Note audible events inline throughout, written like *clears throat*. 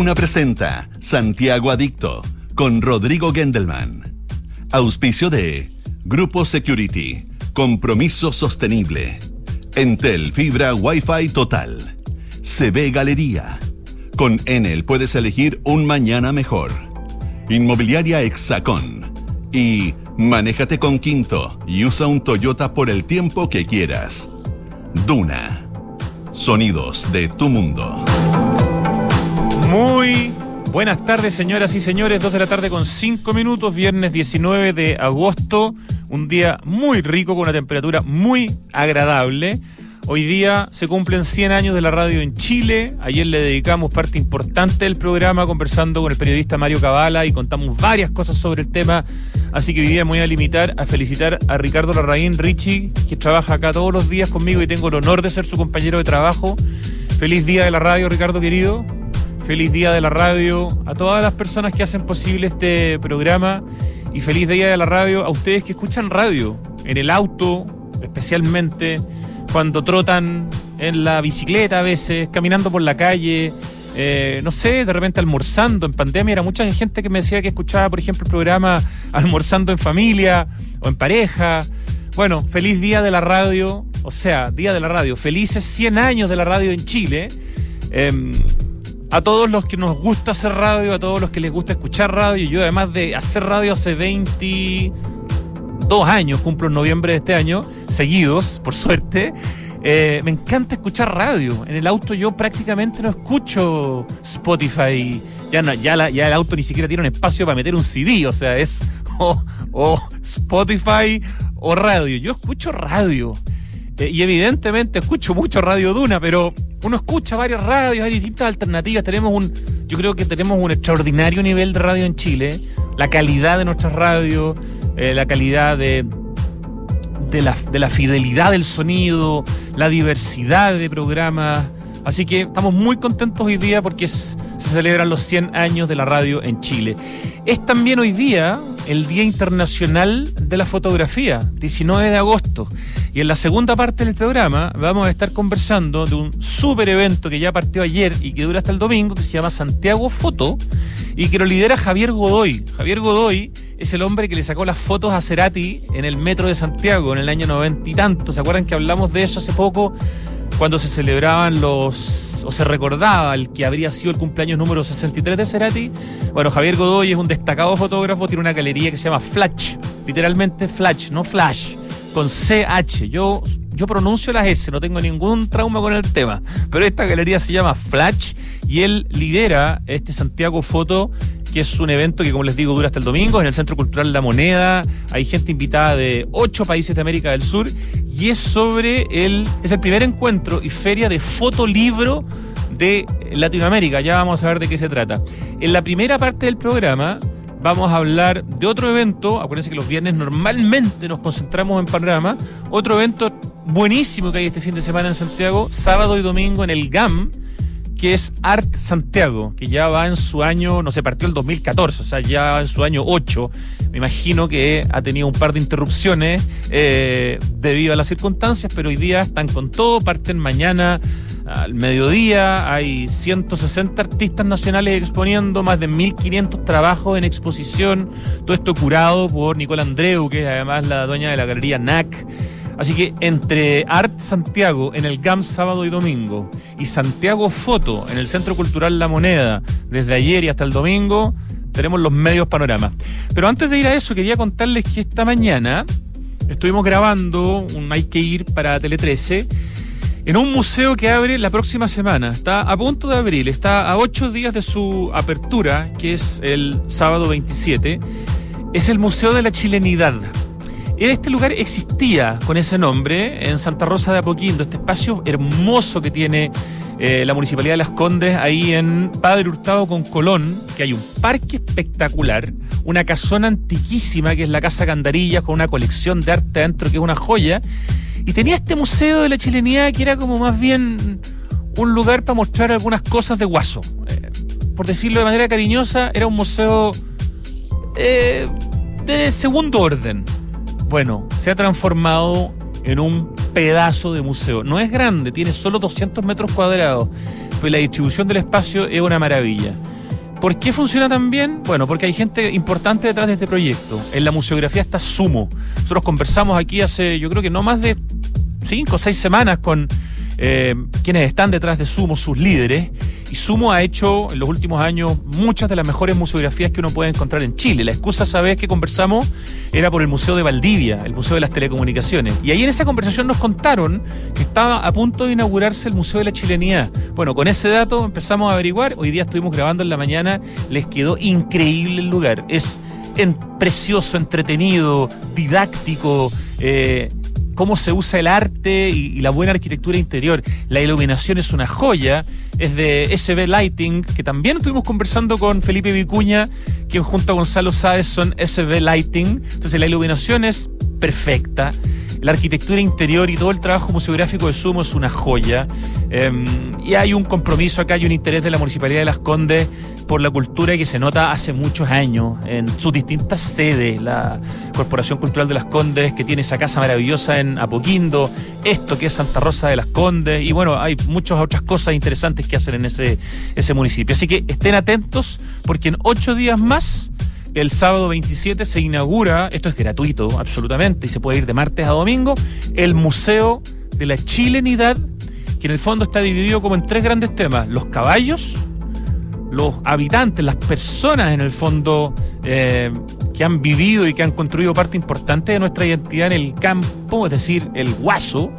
Duna presenta Santiago Adicto con Rodrigo Gendelman. Auspicio de Grupo Security. Compromiso sostenible. Entel Fibra Wi-Fi Total. CB Galería. Con Enel puedes elegir un mañana mejor. Inmobiliaria Hexacón. Y manéjate con Quinto y usa un Toyota por el tiempo que quieras. Duna. Sonidos de tu mundo. Muy buenas tardes, señoras y señores. Dos de la tarde con cinco minutos, viernes 19 de agosto. Un día muy rico con una temperatura muy agradable. Hoy día se cumplen 100 años de la radio en Chile. Ayer le dedicamos parte importante del programa conversando con el periodista Mario Cabala y contamos varias cosas sobre el tema. Así que hoy día me voy a limitar a felicitar a Ricardo Larraín Richie, que trabaja acá todos los días conmigo y tengo el honor de ser su compañero de trabajo. Feliz día de la radio, Ricardo querido. Feliz día de la radio a todas las personas que hacen posible este programa y feliz día de la radio a ustedes que escuchan radio en el auto, especialmente cuando trotan en la bicicleta a veces, caminando por la calle, eh, no sé, de repente almorzando. En pandemia era mucha gente que me decía que escuchaba, por ejemplo, el programa *laughs* almorzando en familia o en pareja. Bueno, feliz día de la radio, o sea, día de la radio, felices 100 años de la radio en Chile. Em, a todos los que nos gusta hacer radio, a todos los que les gusta escuchar radio. Yo además de hacer radio hace 22 años, cumplo en noviembre de este año, seguidos, por suerte. Eh, me encanta escuchar radio. En el auto yo prácticamente no escucho Spotify. Ya, ya, ya el auto ni siquiera tiene un espacio para meter un CD. O sea, es o Spotify o radio. Yo escucho radio. Eh, y evidentemente escucho mucho Radio Duna, pero uno escucha varias radios, hay distintas alternativas. Tenemos un, yo creo que tenemos un extraordinario nivel de radio en Chile. La calidad de nuestras radios, eh, la calidad de, de la, de la fidelidad del sonido, la diversidad de programas. Así que estamos muy contentos hoy día porque se celebran los 100 años de la radio en Chile. Es también hoy día el Día Internacional de la Fotografía, 19 de agosto. Y en la segunda parte del programa vamos a estar conversando de un super evento que ya partió ayer y que dura hasta el domingo, que se llama Santiago Foto, y que lo lidera Javier Godoy. Javier Godoy es el hombre que le sacó las fotos a Cerati en el metro de Santiago en el año noventa y tanto. ¿Se acuerdan que hablamos de eso hace poco? Cuando se celebraban los, o se recordaba el que habría sido el cumpleaños número 63 de Cerati. Bueno, Javier Godoy es un destacado fotógrafo, tiene una galería que se llama Flash, literalmente Flash, no Flash, con CH. Yo, yo pronuncio las S, no tengo ningún trauma con el tema, pero esta galería se llama Flash y él lidera este Santiago Foto que es un evento que, como les digo, dura hasta el domingo en el Centro Cultural La Moneda. Hay gente invitada de ocho países de América del Sur y es sobre el, es el primer encuentro y feria de fotolibro de Latinoamérica. Ya vamos a ver de qué se trata. En la primera parte del programa vamos a hablar de otro evento. Acuérdense que los viernes normalmente nos concentramos en panorama. Otro evento buenísimo que hay este fin de semana en Santiago, sábado y domingo en el GAM que es Art Santiago, que ya va en su año, no se partió el 2014, o sea, ya en su año 8. Me imagino que ha tenido un par de interrupciones eh, debido a las circunstancias, pero hoy día están con todo, parten mañana al mediodía, hay 160 artistas nacionales exponiendo, más de 1.500 trabajos en exposición, todo esto curado por Nicole Andreu, que es además la dueña de la galería NAC. Así que entre Art Santiago en el GAM sábado y domingo y Santiago Foto en el Centro Cultural La Moneda desde ayer y hasta el domingo, tenemos los medios panoramas. Pero antes de ir a eso, quería contarles que esta mañana estuvimos grabando un Hay que ir para Tele 13 en un museo que abre la próxima semana. Está a punto de abrir, está a ocho días de su apertura, que es el sábado 27. Es el Museo de la Chilenidad. Este lugar existía con ese nombre en Santa Rosa de Apoquindo, este espacio hermoso que tiene eh, la Municipalidad de Las Condes ahí en Padre Hurtado con Colón, que hay un parque espectacular, una casona antiquísima que es la Casa Candarillas con una colección de arte adentro que es una joya, y tenía este museo de la chilenidad que era como más bien un lugar para mostrar algunas cosas de guaso. Eh, por decirlo de manera cariñosa, era un museo eh, de segundo orden bueno, se ha transformado en un pedazo de museo. No es grande, tiene solo 200 metros cuadrados, pero la distribución del espacio es una maravilla. ¿Por qué funciona tan bien? Bueno, porque hay gente importante detrás de este proyecto. En la museografía está Sumo. Nosotros conversamos aquí hace, yo creo que no más de cinco o seis semanas con eh, quienes están detrás de Sumo, sus líderes. Y Sumo ha hecho en los últimos años muchas de las mejores museografías que uno puede encontrar en Chile. La excusa, sabes que conversamos era por el Museo de Valdivia, el Museo de las Telecomunicaciones. Y ahí en esa conversación nos contaron que estaba a punto de inaugurarse el Museo de la Chilenidad. Bueno, con ese dato empezamos a averiguar. Hoy día estuvimos grabando en la mañana. Les quedó increíble el lugar. Es precioso, entretenido, didáctico. Eh, cómo se usa el arte y, la buena arquitectura interior. La iluminación es una joya, es de SB Lighting, que también estuvimos conversando con Felipe Vicuña, quien junto a Gonzalo Sáez son SB Lighting. Entonces la iluminación es perfecta la arquitectura interior y todo el trabajo museográfico de Sumo es una joya. Em, y hay un compromiso acá, hay un interés de la Municipalidad de Las Condes por la cultura que se nota hace muchos años en sus distintas sedes. La Corporación Cultural de Las Condes, que tiene esa casa maravillosa en Apoquindo, esto que es Santa Rosa de Las Condes, y bueno, hay muchas otras cosas interesantes que hacen en ese, ese municipio. Así que estén atentos, porque en ocho días más el sábado 27 se inaugura, esto es gratuito absolutamente, y se puede ir de martes a domingo, el Museo de la Chilenidad, que en el fondo está dividido como en tres grandes temas, los caballos, los habitantes, las personas en el fondo eh, que han vivido y que han construido parte importante de nuestra identidad en el campo, es decir, el guaso.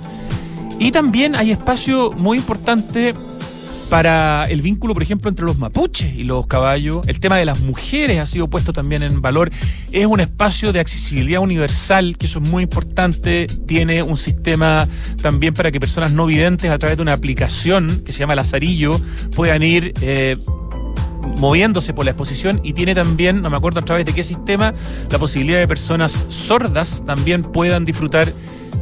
Y también hay espacio muy importante para el vínculo, por ejemplo, entre los mapuches y los caballos. El tema de las mujeres ha sido puesto también en valor. Es un espacio de accesibilidad universal, que eso es muy importante. Tiene un sistema también para que personas no videntes a través de una aplicación que se llama Lazarillo puedan ir... Eh, moviéndose por la exposición y tiene también, no me acuerdo a través de qué sistema, la posibilidad de personas sordas también puedan disfrutar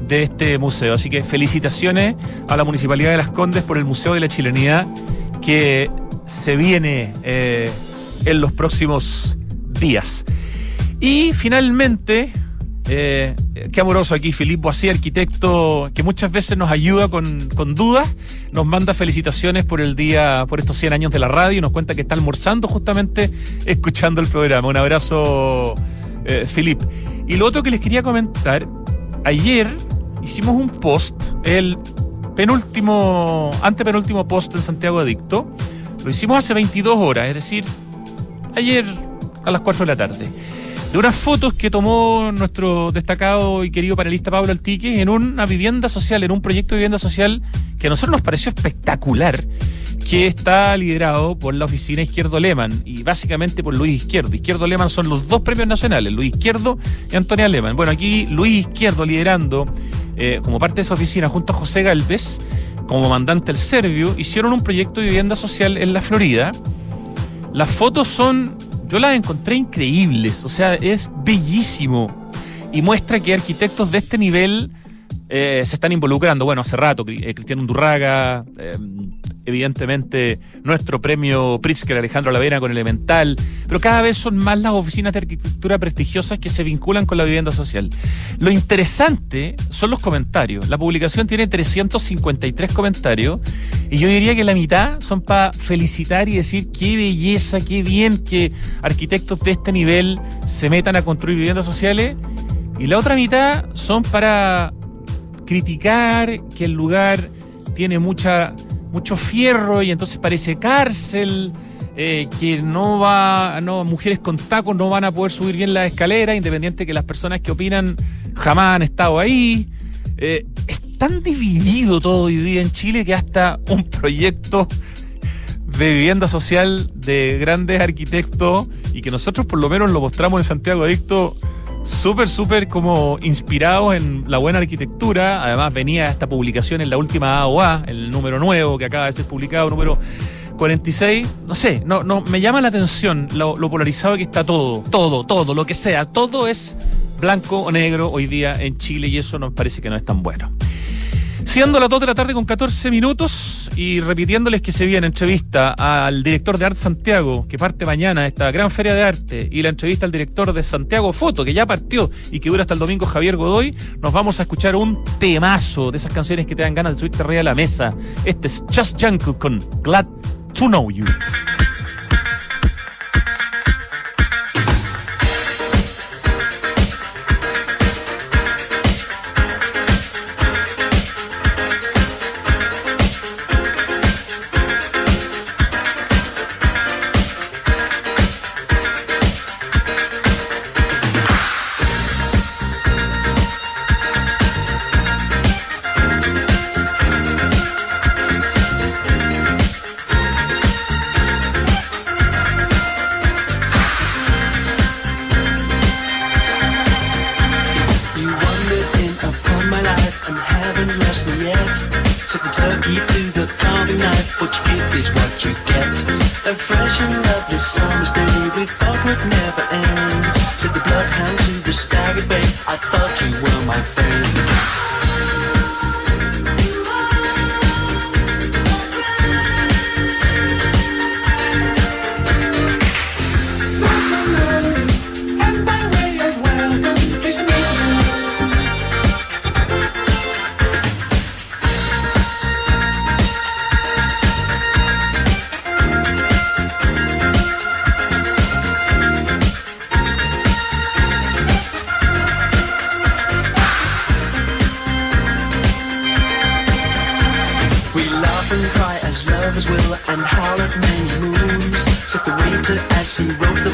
de este museo. Así que felicitaciones a la Municipalidad de Las Condes por el Museo de la Chilenidad que se viene eh, en los próximos días. Y finalmente, eh, qué amoroso aquí, Filipe así arquitecto que muchas veces nos ayuda con, con, dudas, nos manda felicitaciones por el día, por estos 100 años de la radio y nos cuenta que está almorzando justamente escuchando el programa. Un abrazo, eh. Y lo otro que les quería comentar, ayer hicimos un post, el penúltimo, antepenúltimo post en Santiago Adicto. Lo hicimos hace 22 horas, es decir, ayer a las 4 de la tarde. De unas fotos que tomó nuestro destacado y querido panelista Pablo Altique en una vivienda social, en un proyecto de vivienda social que a nosotros nos pareció espectacular que está liderado por la oficina Izquierdo Leman y básicamente por Luis Izquierdo. Izquierdo Leman son los dos premios nacionales, Luis Izquierdo y Antonia Leman. Bueno, aquí Luis Izquierdo liderando eh, como parte de esa oficina junto a José Galvez, como mandante del Servio, hicieron un proyecto de vivienda social en la Florida. Las fotos son, yo las encontré increíbles, o sea, es bellísimo y muestra que arquitectos de este nivel eh, se están involucrando. Bueno, hace rato, eh, Cristiano Undurraga, eh, evidentemente nuestro premio Pritzker Alejandro Lavera con Elemental, pero cada vez son más las oficinas de arquitectura prestigiosas que se vinculan con la vivienda social. Lo interesante son los comentarios. La publicación tiene 353 comentarios y yo diría que la mitad son para felicitar y decir qué belleza, qué bien que arquitectos de este nivel se metan a construir viviendas sociales y la otra mitad son para criticar que el lugar tiene mucha, mucho fierro y entonces parece cárcel, eh, que no va, no, mujeres con tacos no van a poder subir bien la escalera, independiente que las personas que opinan jamás han estado ahí. Eh, es tan dividido todo hoy día en Chile que hasta un proyecto de vivienda social de grandes arquitectos y que nosotros por lo menos lo mostramos en Santiago Adicto súper, súper como inspirado en la buena arquitectura. Además venía esta publicación en la última AOA, el número nuevo que acaba de ser publicado, número 46. No sé, no, no, me llama la atención lo polarizado que está todo, todo, todo, lo que sea, todo es blanco o negro hoy día en Chile y eso nos parece que no es tan bueno. Siendo las 2 de la tarde con 14 minutos y repitiéndoles que se viene entrevista al director de Arte Santiago, que parte mañana esta gran feria de arte, y la entrevista al director de Santiago Foto, que ya partió y que dura hasta el domingo Javier Godoy, nos vamos a escuchar un temazo de esas canciones que te dan ganas de subirte arriba a la mesa. Este es Just Jungkook con Glad to Know You. Summer's day we thought would never will and at many moons. Said the waiter as he wrote the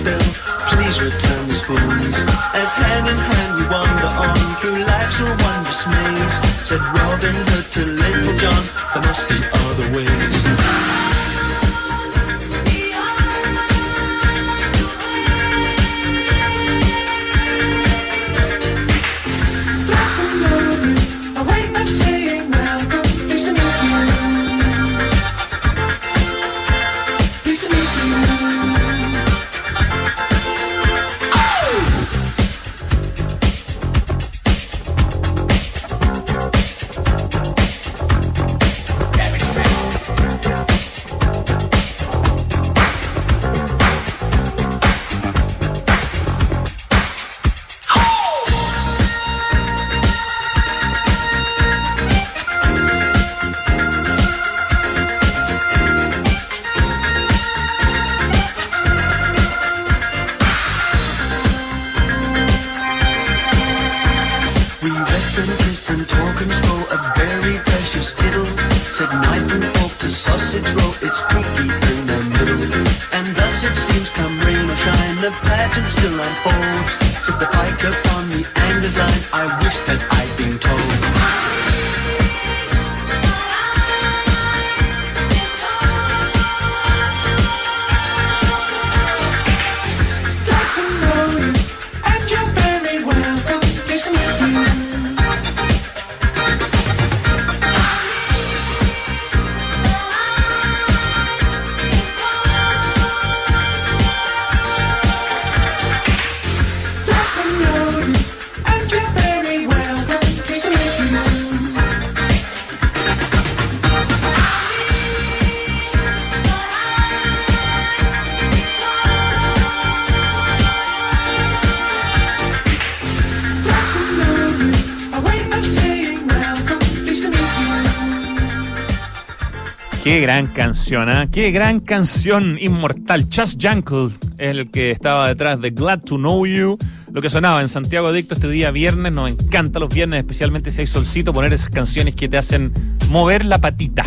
gran canción, ¿ah? Qué gran canción inmortal. Chas Jankel, el que estaba detrás de Glad to Know You. Lo que sonaba en Santiago Adicto este día viernes. Nos encanta los viernes, especialmente si hay solcito, poner esas canciones que te hacen mover la patita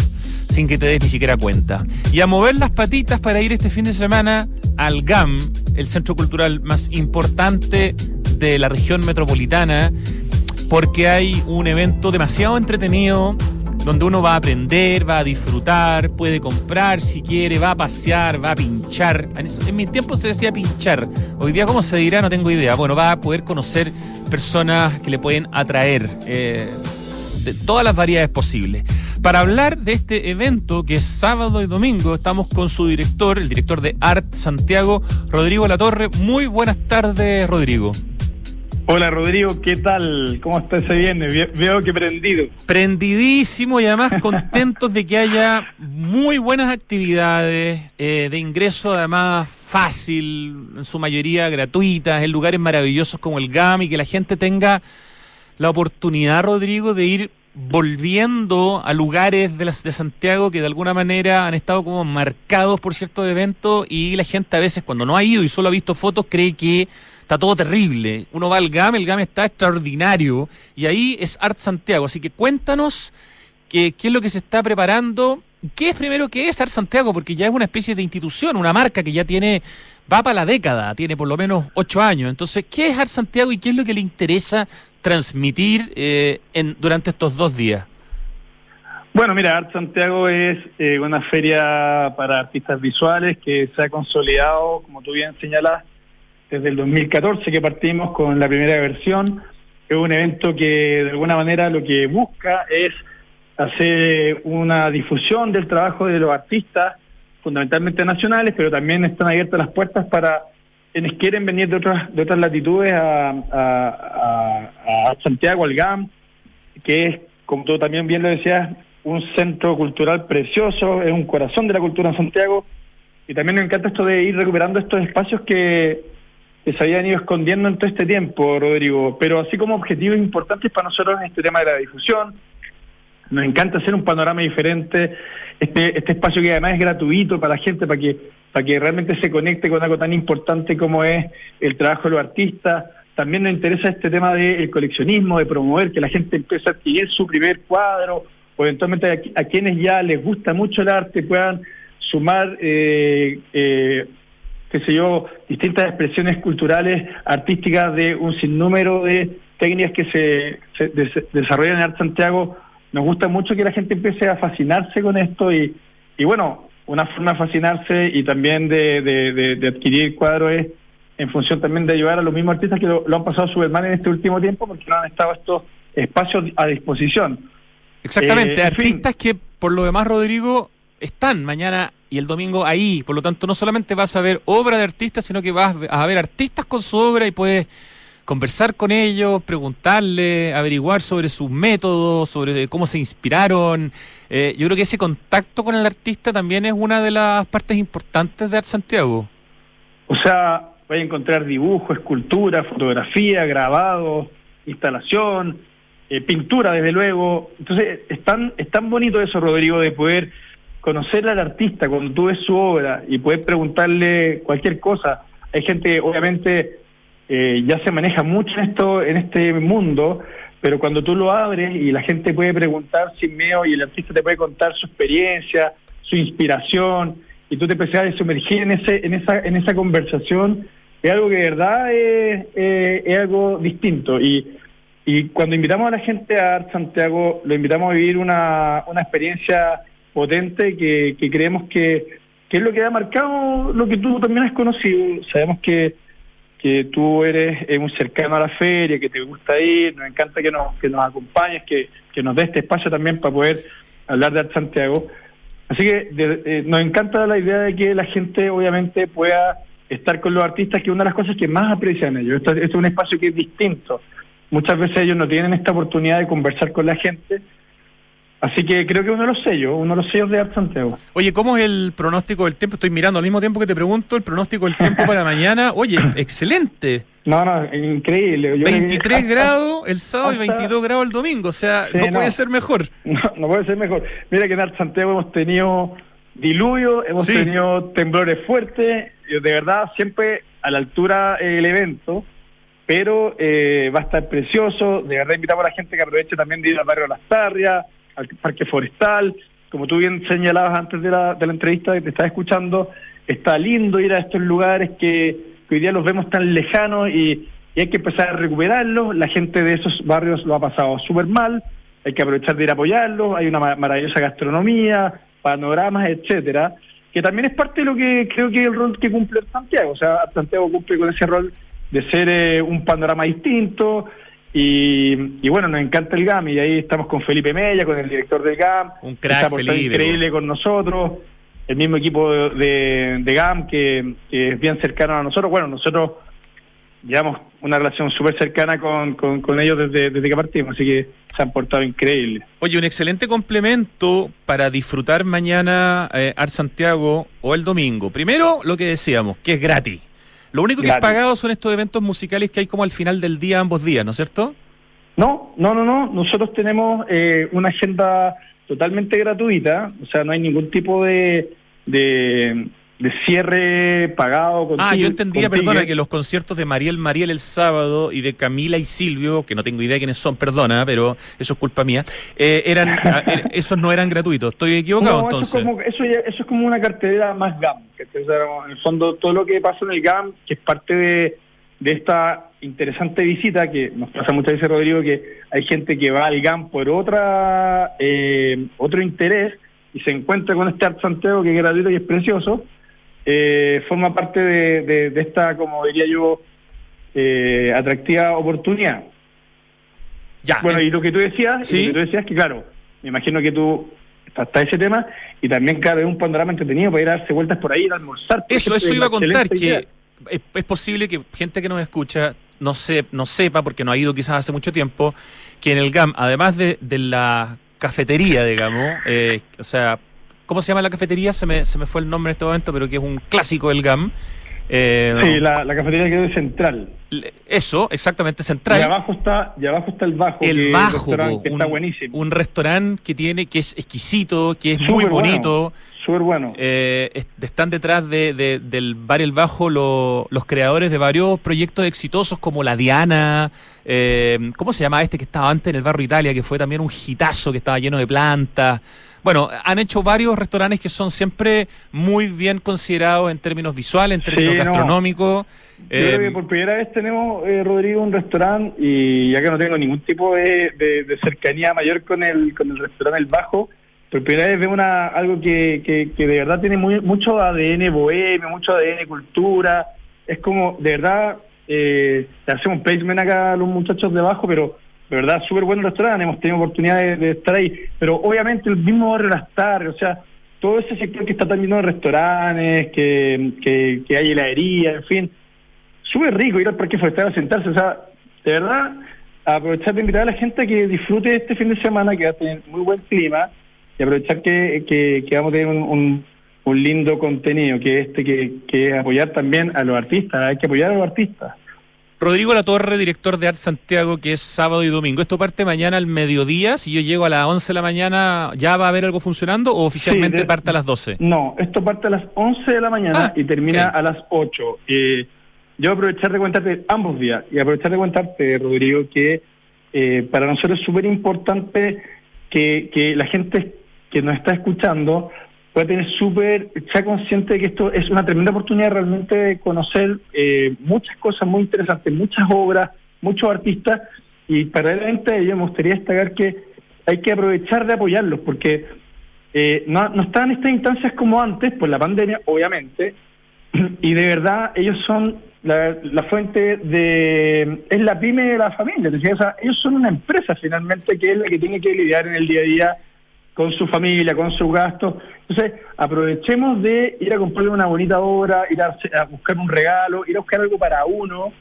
sin que te des ni siquiera cuenta. Y a mover las patitas para ir este fin de semana al GAM, el centro cultural más importante de la región metropolitana, porque hay un evento demasiado entretenido donde uno va a aprender, va a disfrutar, puede comprar si quiere, va a pasear, va a pinchar. En, eso- en mi tiempo se decía pinchar. Hoy día, ¿cómo se dirá? No tengo idea. Bueno, va a poder conocer personas que le pueden atraer eh, de todas las variedades posibles. Para hablar de este evento, que es sábado y domingo, estamos con su director, el director de Art Santiago, Rodrigo Latorre. Muy buenas tardes, Rodrigo. Hola Rodrigo, ¿qué tal? ¿Cómo está ese viernes? Ve- Veo que prendido. Prendidísimo y además contentos de que haya muy buenas actividades eh, de ingreso además fácil, en su mayoría gratuitas, en lugares maravillosos como el GAM y que la gente tenga la oportunidad, Rodrigo, de ir volviendo a lugares de, las, de Santiago que de alguna manera han estado como marcados por ciertos eventos y la gente a veces cuando no ha ido y solo ha visto fotos cree que está todo terrible. Uno va al GAM, el GAM está extraordinario y ahí es Art Santiago. Así que cuéntanos qué, qué es lo que se está preparando. ¿Qué es primero que es Art Santiago? Porque ya es una especie de institución, una marca que ya tiene, va para la década, tiene por lo menos ocho años. Entonces, ¿qué es Art Santiago y qué es lo que le interesa transmitir eh, en, durante estos dos días? Bueno, mira, Art Santiago es eh, una feria para artistas visuales que se ha consolidado, como tú bien señalas, desde el 2014 que partimos con la primera versión. Es un evento que de alguna manera lo que busca es hacer una difusión del trabajo de los artistas fundamentalmente nacionales, pero también están abiertas las puertas para quienes quieren venir de otras de otras latitudes a, a- a- Santiago, al GAM, que es, como tú también bien lo decías, un centro cultural precioso, es un corazón de la cultura en Santiago, y también me encanta esto de ir recuperando estos espacios que, que se habían ido escondiendo en todo este tiempo, Rodrigo, pero así como objetivos importantes para nosotros en este tema de la difusión, nos encanta hacer un panorama diferente, este, este espacio que además es gratuito para la gente, para que, para que realmente se conecte con algo tan importante como es el trabajo de los artistas. También nos interesa este tema del coleccionismo, de promover que la gente empiece a adquirir su primer cuadro, o eventualmente a, a quienes ya les gusta mucho el arte puedan sumar, eh, eh, qué sé yo, distintas expresiones culturales, artísticas de un sinnúmero de técnicas que se, se des- desarrollan en Arte Santiago. Nos gusta mucho que la gente empiece a fascinarse con esto y, y bueno, una forma de fascinarse y también de, de- de- de adquirir cuadros es en función también de ayudar a los mismos artistas que lo, lo han pasado súper mal en este último tiempo porque no han estado estos espacios a disposición. Exactamente, Eh, fin. artistas que por lo demás, Rodrigo, están mañana y el domingo ahí. Por lo tanto, no solamente vas a ver obra de artistas, sino que vas a ver artistas con su obra y puedes conversar con ellos, preguntarle, averiguar sobre sus métodos, sobre cómo se inspiraron. Eh, yo creo que ese contacto con el artista también es una de las partes importantes de Art Santiago. O sea, vais a encontrar dibujo, escultura, fotografía, grabado, instalación, eh, pintura, desde luego. Entonces, es tan, es tan bonito eso, Rodrigo, de poder conocer al artista cuando tú ves su obra y poder preguntarle cualquier cosa. Hay gente, obviamente, eh, ya se maneja mucho en esto, en este mundo, pero cuando tú lo abres y la gente puede preguntar sin miedo y el artista te puede contar su experiencia, su inspiración, y tú te empiezas a sumergir en ese, en esa, en esa conversación, es algo que de verdad es, es- es algo distinto. Y, y cuando invitamos a la gente a Art Santiago, lo invitamos a vivir una, una experiencia potente que, que creemos que, que es lo que ha marcado lo que tú también has conocido. Sabemos que, que tú eres eh, muy cercano a la feria, que te gusta ir, nos encanta que nos, que nos acompañes, que, que nos dé este espacio también para poder hablar de Art Santiago. Así que de- eh, nos encanta la idea de que la gente obviamente pueda estar con los artistas, que es una de las cosas que más aprecian ellos. Esto, esto es un espacio que es distinto. Muchas veces ellos no tienen esta oportunidad de conversar con la gente. Así que creo que uno de los sellos, uno de los sellos de Art Santiago. Oye, ¿cómo es el pronóstico del tiempo? Estoy mirando al mismo tiempo que te pregunto el pronóstico del tiempo para mañana. Oye, *laughs* excelente. No, no, increíble. Yo creo que 23 hasta- grados el sábado y hasta- 22 grados el domingo. O sea, Sí, no, no. puede ser mejor. *laughs* No, no puede ser mejor. Mira que en Art Santiago hemos tenido diluvio, hemos Sí. tenido temblores fuertes, de verdad siempre a la altura el evento, pero eh, va a estar precioso, de verdad invitamos a la gente que aproveche también de ir al barrio Las Tarrias, al Parque Forestal, como tú bien señalabas antes de la, de la entrevista que te estaba escuchando, está lindo ir a estos lugares que, hoy día los vemos tan lejanos y, hay que empezar a recuperarlos, la gente de esos barrios lo ha pasado súper mal, hay que aprovechar de ir a apoyarlos, hay una ma- maravillosa gastronomía, panoramas, etcétera, que también es parte de lo que creo que es el rol que cumple Santiago, o sea, Santiago cumple con ese rol de ser eh, un panorama distinto y, y bueno, nos encanta el GAM y ahí estamos con Felipe Mella, con el director del GAM, Un crack, Felipe, increíble con nosotros, el mismo equipo de, GAM que, que es bien cercano a nosotros, bueno, nosotros llevamos una relación súper cercana con, con, con ellos desde, desde que partimos, así que se han portado increíble. Oye, un excelente complemento para disfrutar mañana eh, Art Santiago o el domingo. Primero, lo que decíamos, que es gratis. Lo único que es pagado son estos eventos musicales que hay como al final del día, ambos días, ¿no es cierto? No, no, no, no. Nosotros tenemos eh, una agenda totalmente gratuita, o sea, no hay ningún tipo de, de, de cierre pagado. Con Ah, yo entendía, perdona, que los conciertos de Mariel Mariel el sábado y de Camila y Silvio, que no tengo idea quiénes son, perdona, pero eso es culpa mía, eh, eran, *laughs* ah, eh, esos no eran gratuitos. ¿Estoy equivocado No, entonces? Eso es, como, eso, ya- eso es como una cartera más GAM. que o sea, en el fondo, todo lo que pasa en el GAM, que es parte de, de esta interesante visita, que nos pasa muchas veces, Rodrigo, que hay gente que va al GAM por otra eh, otro interés y se encuentra con este Art Santiago que es gratuito y es precioso. Eh, forma parte de, de- de esta, como diría yo, eh, atractiva oportunidad. Ya, Bueno, y lo que tú decías, y lo que tú decías que claro, me imagino que tú está ese tema y también cabe un panorama entretenido para ir a darse vueltas por ahí y almorzar. Eso, eso es iba a contar, que es, es posible que gente que nos escucha no, se, no sepa, porque no ha ido quizás hace mucho tiempo, que en el GAM, además de, de la cafetería, digamos, eh, o sea, ¿cómo se llama la cafetería? Se me, se me fue el nombre en este momento, pero que es un clásico del GAM. eh, Sí, la, la cafetería quedó central. le- Eso, exactamente, central. Y abajo está, y abajo está el bajo, que el es un bajo, que un, está buenísimo. un restaurante que tiene, que es exquisito, que es muy bueno, bonito. Súper bueno. Eh, est- están detrás de, de- del Bar El Bajo lo- los creadores de varios proyectos exitosos como La Diana, eh, ¿cómo se llama este que estaba antes en el barrio Italia, que fue también un hitazo que estaba lleno de plantas? Bueno, han hecho varios restaurantes que son siempre muy bien considerados en términos visuales, en términos Sí, no. gastronómicos. Yo creo Eh, que por primera vez tenemos, eh, Rodrigo, un restaurante y ya que no tengo ningún tipo de, de- de cercanía mayor con el, con el restaurante El Bajo, por primera vez veo una, algo que, que, que de verdad tiene muy, mucho ADN bohemio, mucho ADN cultura. Es como, de verdad, eh, le hacemos placement acá a los muchachos de Bajo, pero de verdad, súper buen restaurante, hemos tenido oportunidad de, estar ahí. Pero obviamente el mismo barrio Las Tardes, o sea, todo ese sector que está tan lleno de restaurantes, que, que, hay heladería, en fin, súper rico ir al parque forestal a sentarse, o sea, de verdad, aprovechar de invitar a la gente a que disfrute este fin de semana, que va a tener muy buen clima, y aprovechar que, que, que vamos a tener un, un, un lindo contenido, que este, que, que es apoyar también a los artistas, hay que apoyar a los artistas. Rodrigo La Torre, director de Art Santiago, que es sábado y domingo. ¿Esto parte mañana al mediodía? Si yo llego a las 11 de la mañana, ¿ya va a haber algo funcionando o oficialmente de- parte a las 12? No, esto parte a las 11 de la mañana Ah, y termina a las 8. Eh, yo aprovechar de contarte ambos días y aprovechar de contarte, Rodrigo, que eh, para nosotros es súper importante que, que la gente que nos está escuchando pueda tener súper, sea consciente de que esto es una tremenda oportunidad realmente de conocer eh, muchas cosas muy interesantes, muchas obras, muchos artistas y paralelamente a ello me gustaría destacar que hay que aprovechar de apoyarlos porque eh, no, no están en estas instancias como antes, por la pandemia, obviamente, *clears throat* y de verdad ellos son la, la fuente de... es la pyme de la familia, ellos son una empresa finalmente que es la que tiene que lidiar en el día a día con su familia, con sus gastos. Entonces, aprovechemos de ir a comprarle una bonita obra, ir a, buscar un regalo, ir a buscar algo para uno,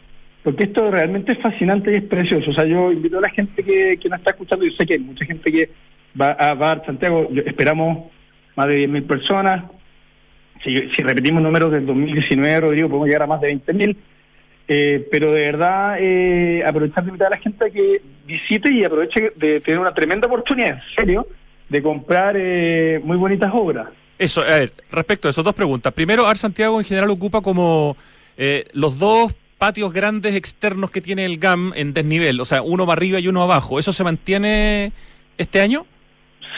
porque esto realmente es fascinante y es precioso. O sea, yo invito a la gente que, que nos está escuchando, yo sé que hay mucha gente que va a, a Santiago, yo- esperamos más de 10.000 personas. Si, si repetimos números del 2019, Rodrigo, podemos llegar a más de 20.000. Eh, pero de verdad, eh, aprovechar de invitar a la gente a que visite y aproveche de tener una tremenda oportunidad, en serio, de comprar eh, muy bonitas obras. Eso, a ver, respecto a eso, dos preguntas. Primero, Art Santiago en general ocupa como eh, los dos patios grandes externos que tiene el GAM en desnivel, o sea, uno para arriba y uno abajo. ¿Eso se mantiene este año?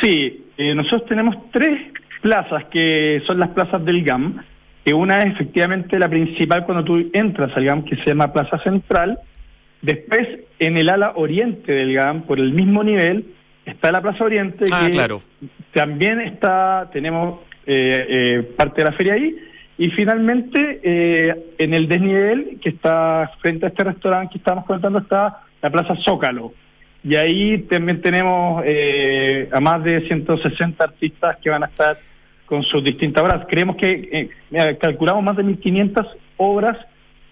Sí, eh, nosotros tenemos tres plazas que son las plazas del GAM, que una es efectivamente la principal cuando tú entras al GAM, que se llama Plaza Central. Después, en el ala oriente del GAM, por el mismo nivel, está la Plaza Oriente, Ah, que claro. también está, tenemos eh, eh, parte de la feria ahí. Y finalmente, eh, en el desnivel, que está frente a este restaurante que estábamos comentando, está la Plaza Zócalo. Y ahí también tenemos eh, a más de 160 artistas que van a estar con sus distintas obras. Creemos que, eh, mira, calculamos más de 1.500 obras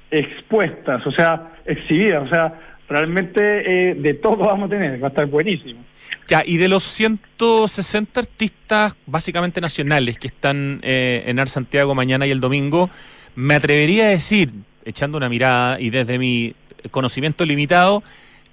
expuestas, o sea, exhibidas. O sea, realmente eh, de todo vamos a tener, va a estar buenísimo. Ya, y de los 160 artistas básicamente nacionales que están eh, en Art Santiago mañana y el domingo, me atrevería a decir, echando una mirada y desde mi conocimiento limitado,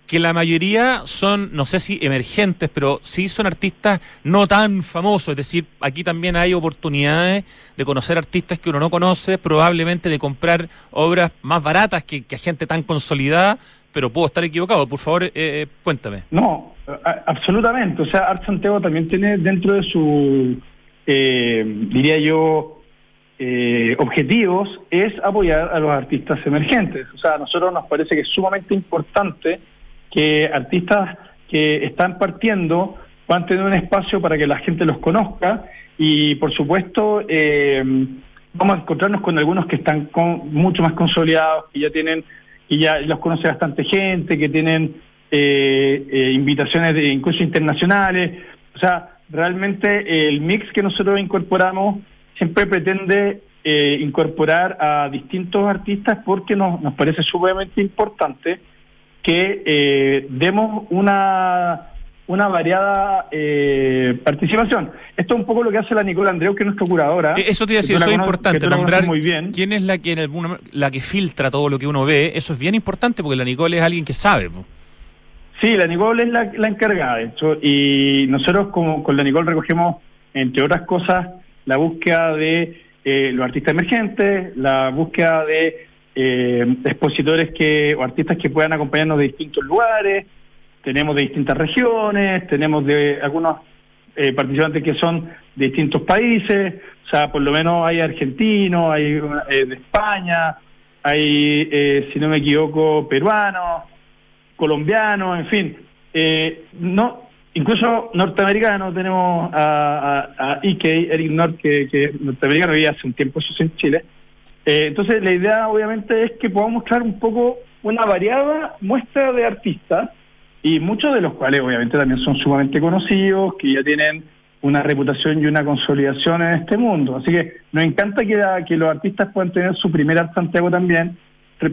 que la mayoría son, no sé si emergentes, pero sí son artistas no tan famosos. Es decir, aquí también hay oportunidades de conocer artistas que uno no conoce, probablemente de comprar obras más baratas que, que a gente tan consolidada, pero puedo estar equivocado. Por favor, eh, eh, cuéntame. No, a- absolutamente. O sea, Art Santiago también tiene dentro de su, eh, diría yo, eh, objetivos, es apoyar a los artistas emergentes. O sea, a nosotros nos parece que es sumamente importante que artistas que están partiendo puedan tener un espacio para que la gente los conozca y, por supuesto, eh, vamos a encontrarnos con algunos que están con, mucho más consolidados, que ya tienen, y ya los conoce bastante gente, que tienen eh, eh, invitaciones de incluso internacionales. O sea, realmente el mix que nosotros incorporamos siempre pretende eh, incorporar a distintos artistas porque nos, nos parece sumamente importante que eh, demos una una variada eh, participación. Esto es un poco lo que hace la Nicola Andreu, que es nuestra curadora. Eh, Eso te iba a decir, eso es importante, nombrar muy bien. quién es la que en la que filtra todo lo que uno ve, eso es bien importante porque la Nicole es alguien que sabe. Sí, la Nicole es la, la encargada, de hecho, y nosotros como con la Nicole recogemos, entre otras cosas, la búsqueda de eh, los artistas emergentes, la búsqueda de eh, expositores que o artistas que puedan acompañarnos de distintos lugares, tenemos de distintas regiones, tenemos de algunos eh, participantes que son de distintos países, o sea, por lo menos hay argentinos, hay eh, de España, hay, eh, si no me equivoco, peruanos, colombianos, en fin, eh, no, incluso norteamericanos tenemos a, a, a Eric North, que, que es norteamericano y hace un tiempo eso en Chile. Eh, entonces la idea obviamente es que podamos mostrar un poco una variada muestra de artistas y muchos de los cuales obviamente también son sumamente conocidos, que ya tienen una reputación y una consolidación en este mundo. Así que nos encanta que, que los artistas puedan tener su primer Art Santiago también.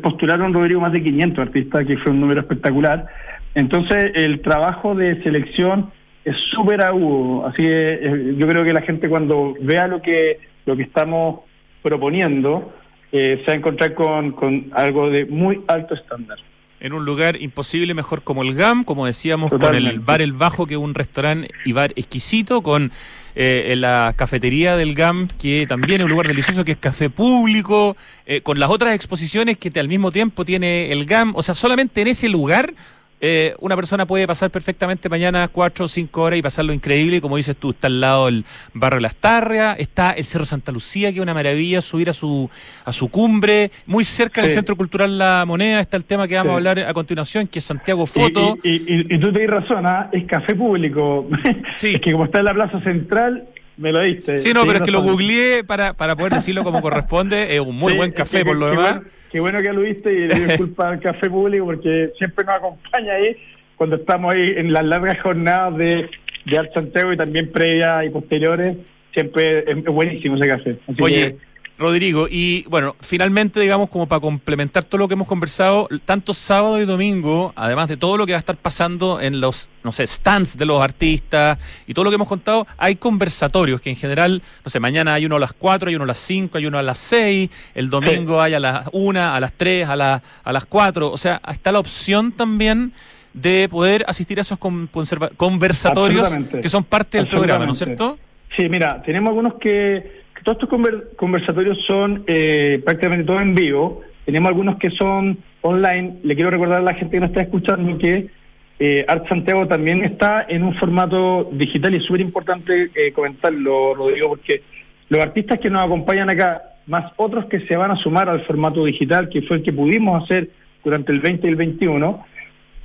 Postularon, Rodrigo, más de 500 artistas, que fue un número espectacular. Entonces, el trabajo de selección es súper agudo. Así que eh, yo creo que la gente cuando vea lo que, lo que estamos proponiendo, eh, se va a encontrar con, con algo de muy alto estándar. En un lugar imposible, mejor como el GAM, como decíamos, con el. Bar El Bajo, que es un restaurante y bar exquisito, con eh, la cafetería del GAM, que también es un lugar delicioso, que es café público, eh, con las otras exposiciones que te- al mismo tiempo tiene el GAM. O sea, solamente en ese lugar eh, una persona puede pasar perfectamente mañana cuatro o cinco horas y pasarlo increíble. Como dices tú, está al lado el barrio Las Tarrias, está el Cerro Santa Lucía, que es una maravilla subir a su, a su cumbre. Muy cerca del Sí. Centro Cultural La Moneda está el tema que vamos Sí. a hablar a continuación, que es Santiago Foto. Y, y, y- y tú tienes razón, ¿ah? es café público. Sí. *laughs* es que como está en la plaza central, me lo diste. Sí, no, pero es que lo googleé para, para poder decirlo como *laughs* corresponde. Es un muy Sí, buen café que- por lo demás. Bueno, qué bueno que lo viste y le doy disculpas al café público porque siempre nos acompaña ahí cuando estamos ahí en las largas jornadas de, de Santiago y también previas y posteriores. Siempre es buenísimo ese café. Así Oye, que- Rodrigo, y bueno, finalmente, digamos, como para complementar todo lo que hemos conversado, tanto sábado y domingo, además de todo lo que va a estar pasando en los, no sé, stands de los artistas y todo lo que hemos contado, hay conversatorios que en general, no sé, mañana hay uno a las 4, hay uno a las 5, hay uno a las 6, el domingo hay a las 1, a las 3, a, la- a las 4, o sea, está la opción también de poder asistir a esos conversatorios que son parte del programa, ¿no es cierto? Sí, mira, tenemos algunos que todos estos conver- conversatorios son eh, prácticamente todos en vivo. Tenemos algunos que son online. Le quiero recordar a la gente que nos está escuchando que eh, Art Santiago también está en un formato digital y es súper importante eh, comentarlo, Rodrigo, porque los artistas que nos acompañan acá, más otros que se van a sumar al formato digital, que fue el que pudimos hacer durante el 20 y el 21,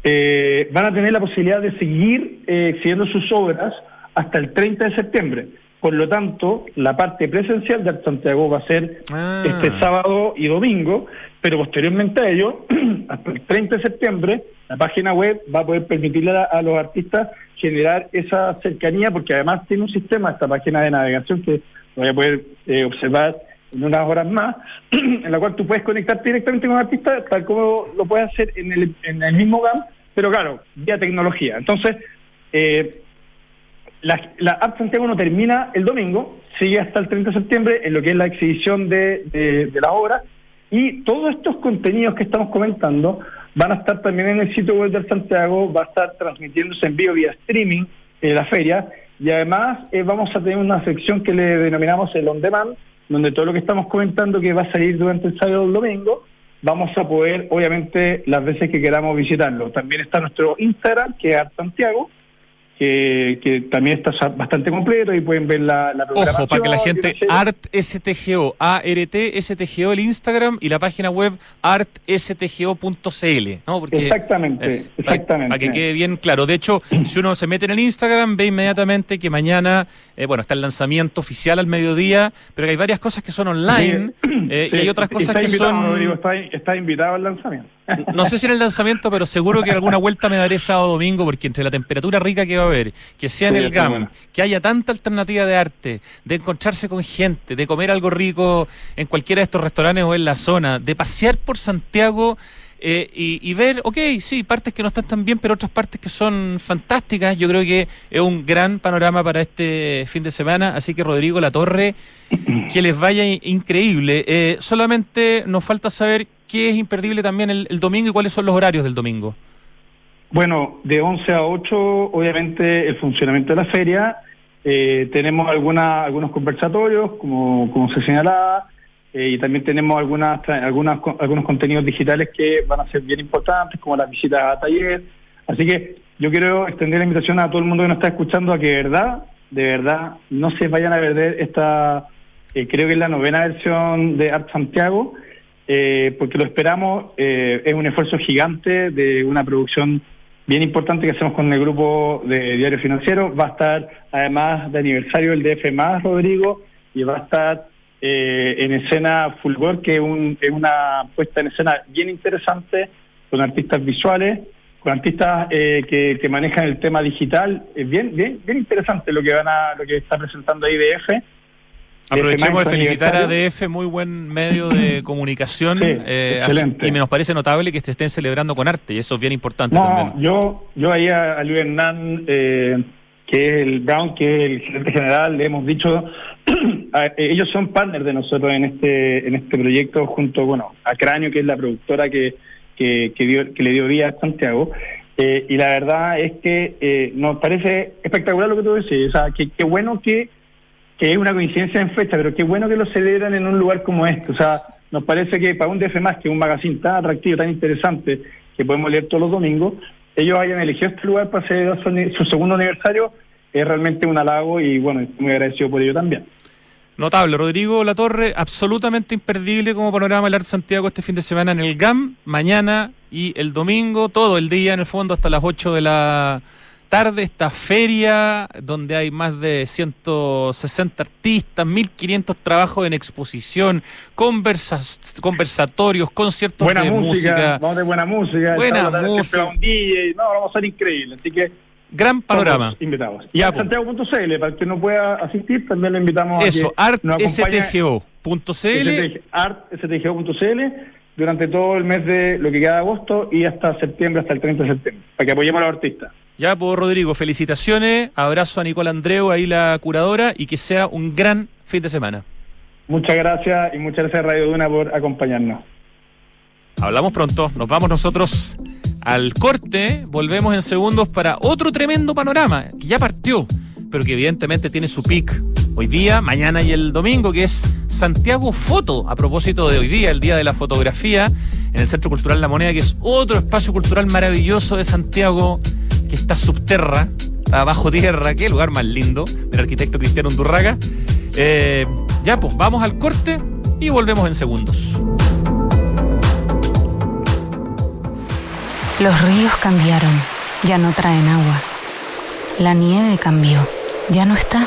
eh, van a tener la posibilidad de seguir eh, sus obras hasta el 30 de septiembre. Por lo tanto, la parte presencial de Santiago va a ser Ah. este sábado y domingo, pero posteriormente a ello, *clears throat* hasta el 30 de septiembre, la página web va a poder permitirle a, a los artistas generar esa cercanía, porque además tiene un sistema, esta página de navegación, que voy a poder eh, observar en unas horas más, *clears throat* en la cual tú puedes conectarte directamente con el artista, tal como lo puedes hacer en el, en el mismo GAM, pero claro, vía tecnología. Entonces, eh, la, la Art Santiago no termina el domingo, sigue hasta el 30 de septiembre en lo que es la exhibición de, de, de la obra y todos estos contenidos que estamos comentando van a estar también en el sitio web de Santiago, va a estar transmitiéndose en vivo vía streaming eh, la feria y además eh, vamos a tener una sección que le denominamos el on demand, donde todo lo que estamos comentando que va a salir durante el sábado o el domingo, vamos a poder, obviamente, las veces que queramos visitarlo. También está nuestro Instagram, que es Art Santiago, que, que también está bastante completo y pueden ver la, la programación. Ojo, para que la gente, serie- Art STGO, A-R-T STGO el Instagram y la página web artstgo.cl, ¿no? Porque Exactamente, es- exactamente. Para que quede bien claro. De hecho, si uno se mete en el Instagram, ve inmediatamente que mañana, eh, bueno, está el lanzamiento oficial al mediodía, pero que hay varias cosas que son online Sí, eh, y hay otras cosas que invitado, son... Rodrigo, está, está invitado al lanzamiento. No sé si en el lanzamiento, pero seguro que alguna vuelta me daré sábado o domingo, porque entre la temperatura rica que va a haber, que sea en el GAM, que haya tanta alternativa de arte, de encontrarse con gente, de comer algo rico en cualquiera de estos restaurantes o en la zona, de pasear por Santiago eh, y, y ver, ok, sí, partes que no están tan bien, pero otras partes que son fantásticas. Yo creo que es un gran panorama para este fin de semana. Así que, Rodrigo La Torre, que les vaya in- increíble. Eh, solamente nos falta saber qué es imperdible también el, domingo y cuáles son los horarios del domingo. Bueno, de 11 a 8, obviamente, el funcionamiento de la feria. Eh, tenemos alguna, algunos conversatorios, como, como se señalaba, eh, y también tenemos algunas, algunas, algunos contenidos digitales que van a ser bien importantes, como las visitas a taller. Así que yo quiero extender la invitación a todo el mundo que nos está escuchando a que de verdad, de verdad, no se vayan a perder esta, eh, creo que es la novena versión de Art Santiago, eh, porque lo esperamos, eh, es un esfuerzo gigante de una producción bien importante que hacemos con el grupo de Diario Financiero. Va a estar, además de aniversario, el DF más, Rodrigo, y va a estar eh, en escena Fulgor, que es, un- es una puesta en escena bien interesante, con artistas visuales, con artistas eh, que, que manejan el tema digital. Es bien, bien, bien interesante lo que van a, lo que está presentando ahí DF. Aprovechemos de felicitar a. DF, muy buen medio de comunicación. Sí, eh, excelente. y me nos parece notable que se estén celebrando con arte, y eso es bien importante No, también. yo, yo ahí a, Luis Hernán, eh, que es el Brown, que es el gerente general, le hemos dicho, *clears throat* a- ellos son partners de nosotros en este en este proyecto junto, bueno, a Cráneo, que es la productora que, que, que, dio, que le dio vida a Santiago. Eh, y la verdad es que eh, nos parece espectacular lo que tú decís, o sea, que qué bueno que que es una coincidencia en fecha, pero qué bueno que lo celebran en un lugar como este. O sea, nos parece que para un DF más, que es un magazine tan atractivo, tan interesante, que podemos leer todos los domingos, ellos hayan elegido este lugar para hacer su, su segundo aniversario, es realmente un halago y bueno, muy agradecido por ello también. Notable, Rodrigo Latorre, absolutamente imperdible como panorama el Arte Santiago este fin de semana en el GAM, mañana y el domingo, todo el día en el fondo hasta las 8 de la tarde, esta feria donde hay más de 160 artistas, 1500 trabajos en exposición, conversas- conversatorios, conciertos Buena de música, música, vamos tener buena música. Buena música. un DJ, no, vamos a ser increíble, así que gran panorama. invitados. Y a po. santiago.cl, para el que no pueda asistir, también lo invitamos Eso, a que nos acompañe artstgo.cl. STG artstgo.cl durante todo el mes de lo que queda de agosto y hasta septiembre, hasta el 30 de septiembre, para que apoyemos a los artistas. Ya, pues Rodrigo, felicitaciones, abrazo a Nicole Andreu, ahí la curadora, y que sea un gran fin de semana. Muchas gracias y muchas gracias Radio Duna por acompañarnos. Hablamos pronto, nos vamos nosotros al corte, volvemos en segundos para otro tremendo panorama, que ya partió, pero que evidentemente tiene su pic hoy día, mañana y el domingo, que es Santiago Foto, a propósito de hoy día, el Día de la Fotografía, en el Centro Cultural La Moneda, que es otro espacio cultural maravilloso de Santiago, que está subterra, está bajo tierra, qué lugar más lindo, del arquitecto Cristiano Undurraga. Eh, ya, pues, vamos al corte y volvemos en segundos. Los ríos cambiaron, ya no traen agua. La nieve cambió, ya no está.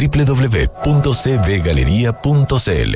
www.cbgalería.cl.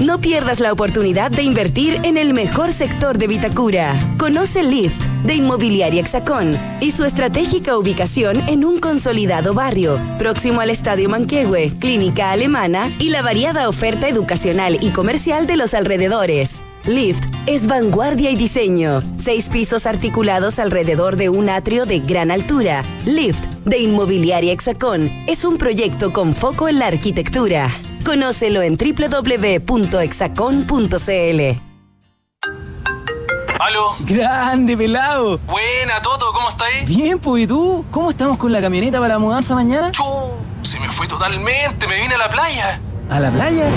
No pierdas la oportunidad de invertir en el mejor sector de Vitacura. Conoce Lift de Inmobiliaria Hexacón y su estratégica ubicación en un consolidado barrio, próximo al Estadio Manquehue, Clínica Alemana y la variada oferta educacional y comercial de los alrededores. Lift es vanguardia y diseño. Seis pisos articulados alrededor de un atrio de gran altura. Lift de Inmobiliaria Hexacón es un proyecto con foco en la arquitectura. Conócelo en www.exacon.cl. ¿Aló? Grande, pelado. Buena, Toto, ¿cómo estáis? Bien, pues, ¿y tú? ¿Cómo estamos con la camioneta para la mudanza mañana? Chu, se me fue totalmente, me vine a la playa. ¿A la playa?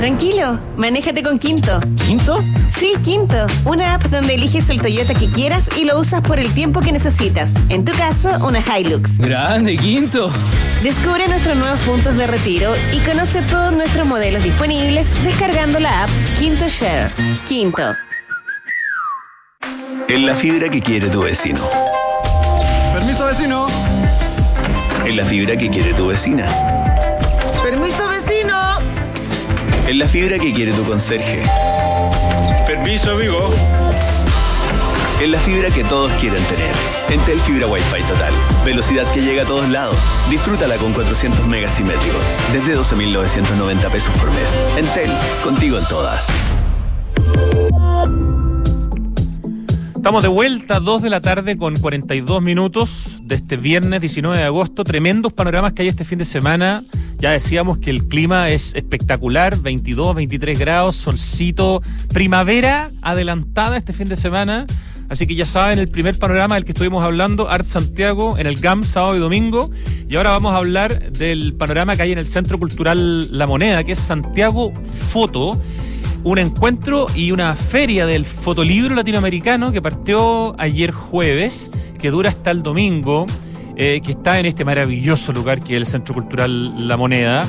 Tranquilo, manéjate con Quinto. ¿Quinto? Sí, Quinto. Una app donde eliges el Toyota que quieras y lo usas por el tiempo que necesitas. En tu caso, una Hilux. Grande, Quinto. Descubre nuestros nuevos puntos de retiro y conoce todos nuestros modelos disponibles descargando la app Quinto Share. Quinto. En la fibra que quiere tu vecino. Permiso, vecino. En la fibra que quiere tu vecina. En la fibra que quiere tu conserje. Permiso, amigo. En la fibra que todos quieren tener. Entel Fibra Wi-Fi Total. Velocidad que llega a todos lados. Disfrútala con 400 megas simétricos. Desde 12.990 pesos por mes. Entel, contigo en todas. Estamos de vuelta, 2 de la tarde con 42 minutos de este viernes 19 de agosto. Tremendos panoramas que hay este fin de semana. Ya decíamos que el clima es espectacular, 22, 23 grados, solcito, primavera adelantada este fin de semana. Así que ya saben, el primer panorama del que estuvimos hablando, Art Santiago, en el GAM, sábado y domingo. Y ahora vamos a hablar del panorama que hay en el Centro Cultural La Moneda, que es Santiago Foto un encuentro y una feria del fotolibro latinoamericano que partió ayer jueves, que dura hasta el domingo, eh, que está en este maravilloso lugar que es el Centro Cultural La Moneda,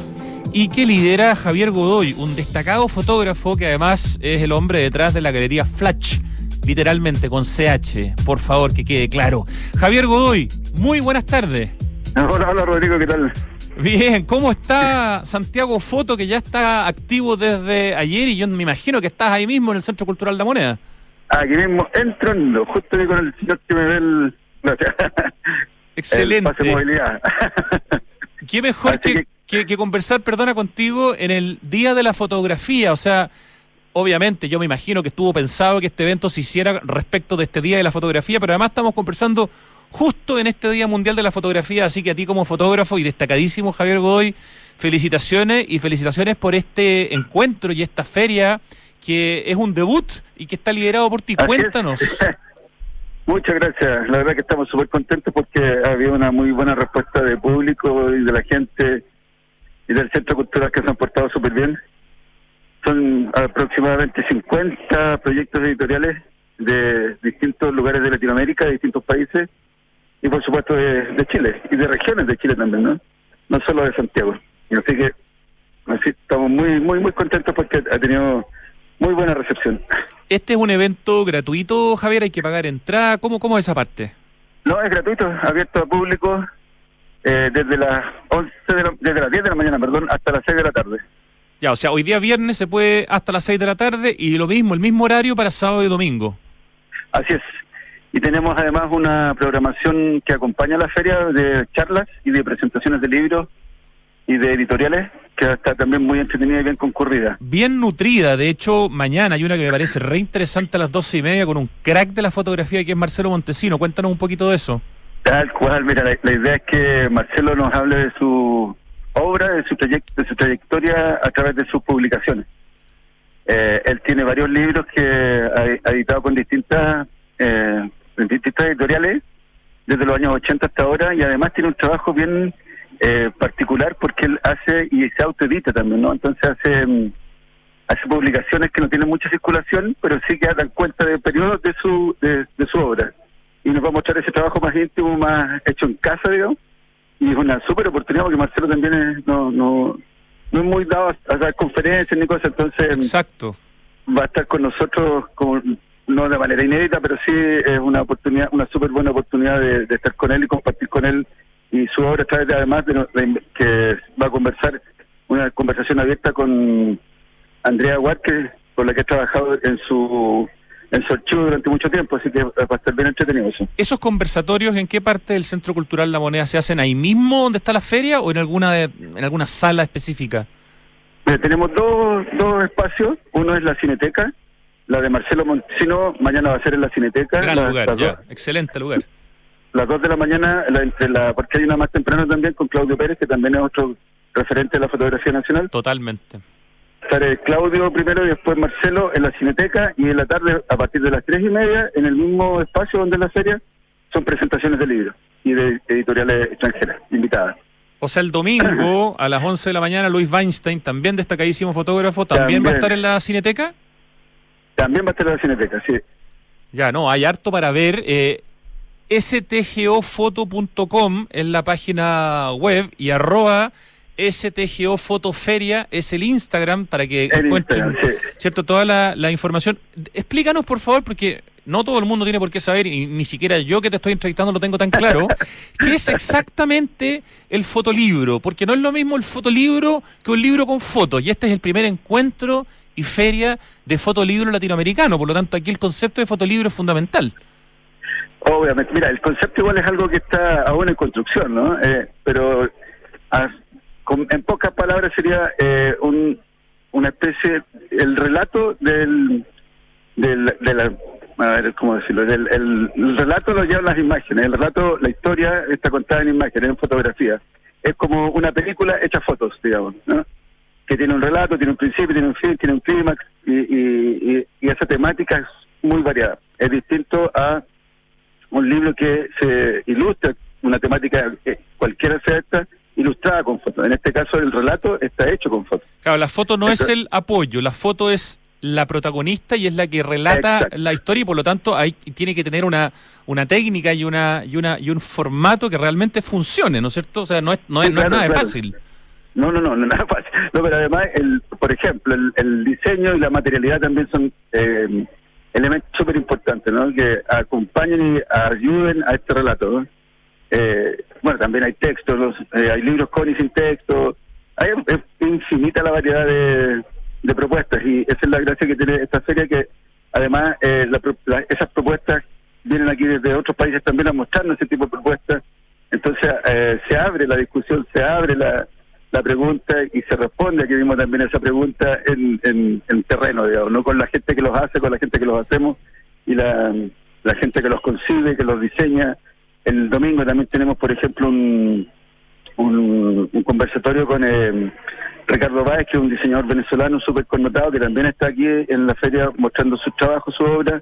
y que lidera Javier Godoy, un destacado fotógrafo que además es el hombre detrás de la galería Flash, literalmente con CH, por favor que quede claro. Javier Godoy, muy buenas tardes. Hola, hola Rodrigo, ¿qué tal? *laughs* Bien, ¿cómo está Santiago Foto, que ya está activo desde ayer y yo me imagino que estás ahí mismo en el Centro Cultural La Moneda? Aquí mismo, entrando, justo ahí con el señor que me ve el... *laughs* Excelente. El pase de movilidad. *laughs* Qué mejor que, que, que conversar, perdona, contigo en el Día de la Fotografía, o sea... Obviamente, yo me imagino que estuvo pensado que este evento se hiciera respecto de este Día de la Fotografía, pero además estamos conversando justo en este Día Mundial de la Fotografía, así que a ti como fotógrafo y destacadísimo Javier Godoy, felicitaciones y felicitaciones por este encuentro y esta feria que es un debut y que está liderado por ti. Así Cuéntanos. es. *laughs* Muchas gracias. La verdad que estamos súper contentos porque había una muy buena respuesta de público y de la gente y del Centro Cultural que se han portado súper bien. Son aproximadamente 50 proyectos editoriales de distintos lugares de Latinoamérica, de distintos países y por supuesto de, de Chile y de regiones de Chile también, ¿no? No solo de Santiago. Y Así que así estamos muy muy muy contentos porque ha tenido muy buena recepción. Este es un evento gratuito, Javier, hay que pagar entrada. ¿Cómo, cómo es esa parte? No, es gratuito, abierto a público eh, desde las 11 de la- desde las 10 de la mañana, perdón, hasta las 6 de la tarde. Ya, o sea, hoy día viernes se puede hasta las 6 de la tarde y lo mismo, el mismo horario para sábado y domingo. Así es. Y tenemos además una programación que acompaña la feria de charlas y de presentaciones de libros y de editoriales, que está también muy entretenida y bien concurrida. Bien nutrida, de hecho, mañana hay una que me parece re interesante a las doce y media con un crack de la fotografía que es Marcelo Montesino. Cuéntanos un poquito de eso. Tal cual, mira, la, la idea es que Marcelo nos hable de su obra, de su, de su trayectoria a través de sus publicaciones. Eh, él tiene varios libros que ha, ha editado con distintas, eh, distintas editoriales desde los años 80 hasta ahora y además tiene un trabajo bien eh, particular porque él hace y se autoedita también, ¿no? Entonces hace, mm, hace publicaciones que no tienen mucha circulación, pero sí que dan cuenta de periodos de su, de, de su obra. Y nos va a mostrar ese trabajo más íntimo, más hecho en casa, digamos. Y es una súper oportunidad porque Marcelo también es, no, no, no es muy dado a, a dar conferencias ni cosas, entonces Exacto. va a estar con nosotros como no de manera inédita, pero sí es una oportunidad, una súper buena oportunidad de, de estar con él y compartir con él y su obra a través de además de, de- que va a conversar una conversación abierta con Andrea Huarque, con la que he trabajado en su en su archivo durante mucho tiempo, así que va a estar bien entretenido eso. ¿Esos conversatorios en qué parte del Centro Cultural La Moneda se hacen ahí mismo donde está la feria o en alguna de- en alguna sala específica? Tenemos dos, dos espacios, uno es la Cineteca, la de Marcelo Montesino, mañana va a ser en la Cineteca. Gran lugar, ya, excelente lugar. las dos de la mañana, la, entre la, porque hay una más temprano también con Claudio Pérez, que también es otro referente de la fotografía nacional. Totalmente. Estaré Claudio primero y después Marcelo en la Cineteca y en la tarde, a partir de las tres y media, en el mismo espacio donde es la feria, son presentaciones de libros y de editoriales extranjeras invitadas. O sea, el domingo *clears throat* a las 11 de la mañana Luis Weinstein, también destacadísimo fotógrafo, ¿también, va a estar en la Cineteca? También va a estar en la Cineteca, sí. Ya, no, hay harto para ver. Eh, stgofoto.com es la página web y arroba stgofotoferia es el Instagram para que El encuentren Instagram, cierto toda la, la información. Explícanos, por favor, porque no todo el mundo tiene por qué saber, y ni siquiera yo que te estoy entrevistando lo tengo tan claro, *laughs* qué es exactamente el fotolibro, porque no es lo mismo el fotolibro que un libro con fotos, y este es el primer encuentro feria de fotolibro latinoamericano, por lo tanto aquí el concepto de fotolibro es fundamental. Obviamente, mira, el concepto igual es algo que está aún en construcción, ¿no? Eh, pero ah, en pocas palabras sería eh, un, una especie, el relato del, del, de la, a ver, ¿cómo decirlo? El relato lo llevan las imágenes, el relato, la historia está contada en imágenes, en fotografía. Es como una película hecha fotos, digamos, ¿no? Que tiene un relato, tiene un principio, tiene un fin, tiene un clímax, y, y, y, y esa temática es muy variada. Es distinto a un libro que se ilustra una temática, eh, cualquiera sea esta, ilustrada con fotos. En este caso, el relato está hecho con fotos. Claro, la foto no es el apoyo, la foto es la protagonista y es la que relata Exacto. la historia y por lo tanto hay, tiene que tener una, una técnica y una y una y un formato que realmente funcione, ¿no es cierto? O sea, no es, no es, Sí, no es nada de claro. fácil. No, no, no, *laughs* nada fácil. No, pero además, el, por ejemplo, el, el diseño y la materialidad también son eh, elementos súper importantes, ¿no? Que acompañen y ayuden a este relato, ¿no? Eh, bueno, también hay textos, eh, hay libros con y sin texto. Hay infinita la variedad de, propuestas y esa es la gracia que tiene esta feria que además eh, la la- esas propuestas vienen aquí desde otros países también a mostrarnos ese tipo de propuestas. Entonces eh, se abre la discusión, se abre la, la pregunta y se responde aquí mismo también esa pregunta en, en, en terreno, digamos, no con la gente que los hace, con la gente que los hacemos y la, la gente que los concibe, que los diseña. El domingo también tenemos, por ejemplo, un, un, un conversatorio con eh, Ricardo Báez, que es un diseñador venezolano súper connotado, que también está aquí en la feria mostrando su trabajo, su obra,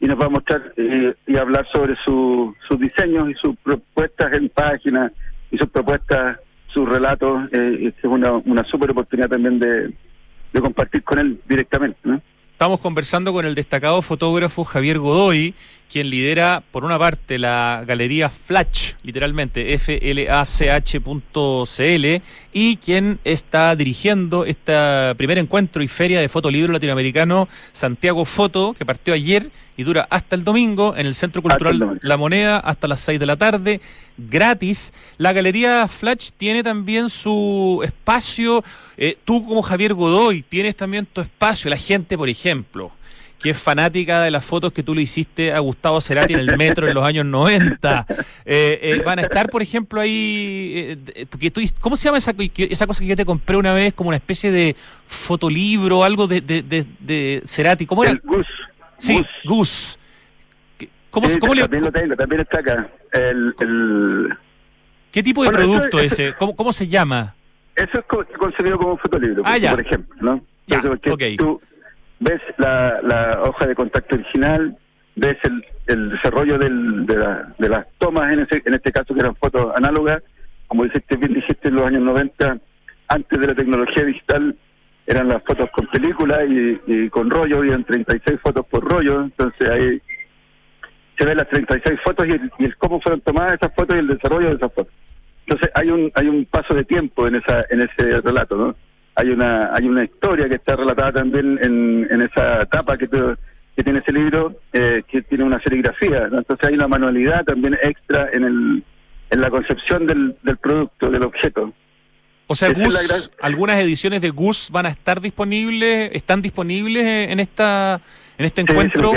y nos va a mostrar eh, y hablar sobre su- sus diseños y sus propuestas en páginas y sus propuestas, sus relatos. Eh, es una, una súper oportunidad también de, de compartir con él directamente. ¿no? Estamos conversando con el destacado fotógrafo Javier Godoy, quien lidera, por una parte, la galería Flash, literalmente, F-L-A-C-H.cl, y quien está dirigiendo este primer encuentro y feria de fotolibro latinoamericano Santiago Foto, que partió ayer y dura hasta el domingo en el Centro Cultural La Moneda hasta las 6 de la tarde, gratis. La galería Flash tiene también su espacio. eh, tú como Javier Godoy tienes también tu espacio. La gente, por ejemplo, que es fanática de las fotos que tú le hiciste a Gustavo Cerati en el metro en los años 90. Eh, eh, van a estar, por ejemplo, ahí... eh, porque tú, ¿Cómo se llama esa, cosa que yo te compré una vez? Como una especie de fotolibro, algo de, de, de, de Cerati. ¿Cómo era? El Gus. Sí, Gus. ¿Qué- ¿Cómo, Sí, cómo le- también lo tengo, también está acá. El, el, ¿Qué tipo de Bueno, producto eso- ese? ¿Cómo, ¿Cómo se llama? Eso es co- concebido como un fotolibro, Ah, ya. por ejemplo, ¿no? Ya, Entonces, porque ok. tú ves la, la hoja de contacto original, ves el, el desarrollo del, de, la- de las tomas, en, ese, en este caso que eran fotos análogas, como dijiste, bien dijiste en los años 90, antes de la tecnología digital, eran las fotos con película y, con rollo, habían 36 fotos por rollo, entonces ahí se ven las 36 fotos y el, y cómo fueron tomadas esas fotos y el desarrollo de esas fotos. Entonces hay un hay un paso de tiempo en esa en ese relato, ¿no? Hay una hay una historia que está relatada también en, en esa etapa que, que tiene ese libro, eh, que tiene una serigrafía, ¿no? entonces hay una manualidad también extra en el en la concepción del, del producto, del objeto. O sea, Gus, algunas ediciones de Gus van a estar disponibles, están disponibles en esta en este Sí, encuentro.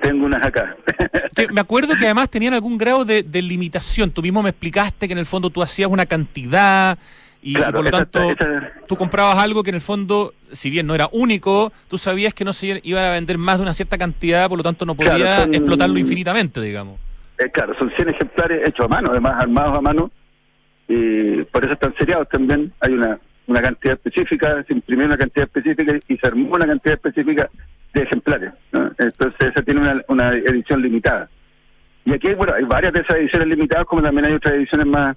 Tengo unas acá. *laughs* Que me acuerdo que además tenían algún grado de, de limitación. Tú mismo me explicaste que en el fondo tú hacías una cantidad y, por lo esa- tanto esa- tú comprabas algo que en el fondo, si bien no era único, tú sabías que no se iba a vender más de una cierta cantidad, por lo tanto no podía Claro, son- explotarlo infinitamente, digamos. Eh, claro, son 100 ejemplares hechos a mano, además armados a mano, y por eso están seriados también. Hay una, una cantidad específica, se imprimió una cantidad específica y se armó una cantidad específica de ejemplares. ¿no? Entonces, esa tiene una, una edición limitada. Y aquí, bueno, hay varias de esas ediciones limitadas, como también hay otras ediciones más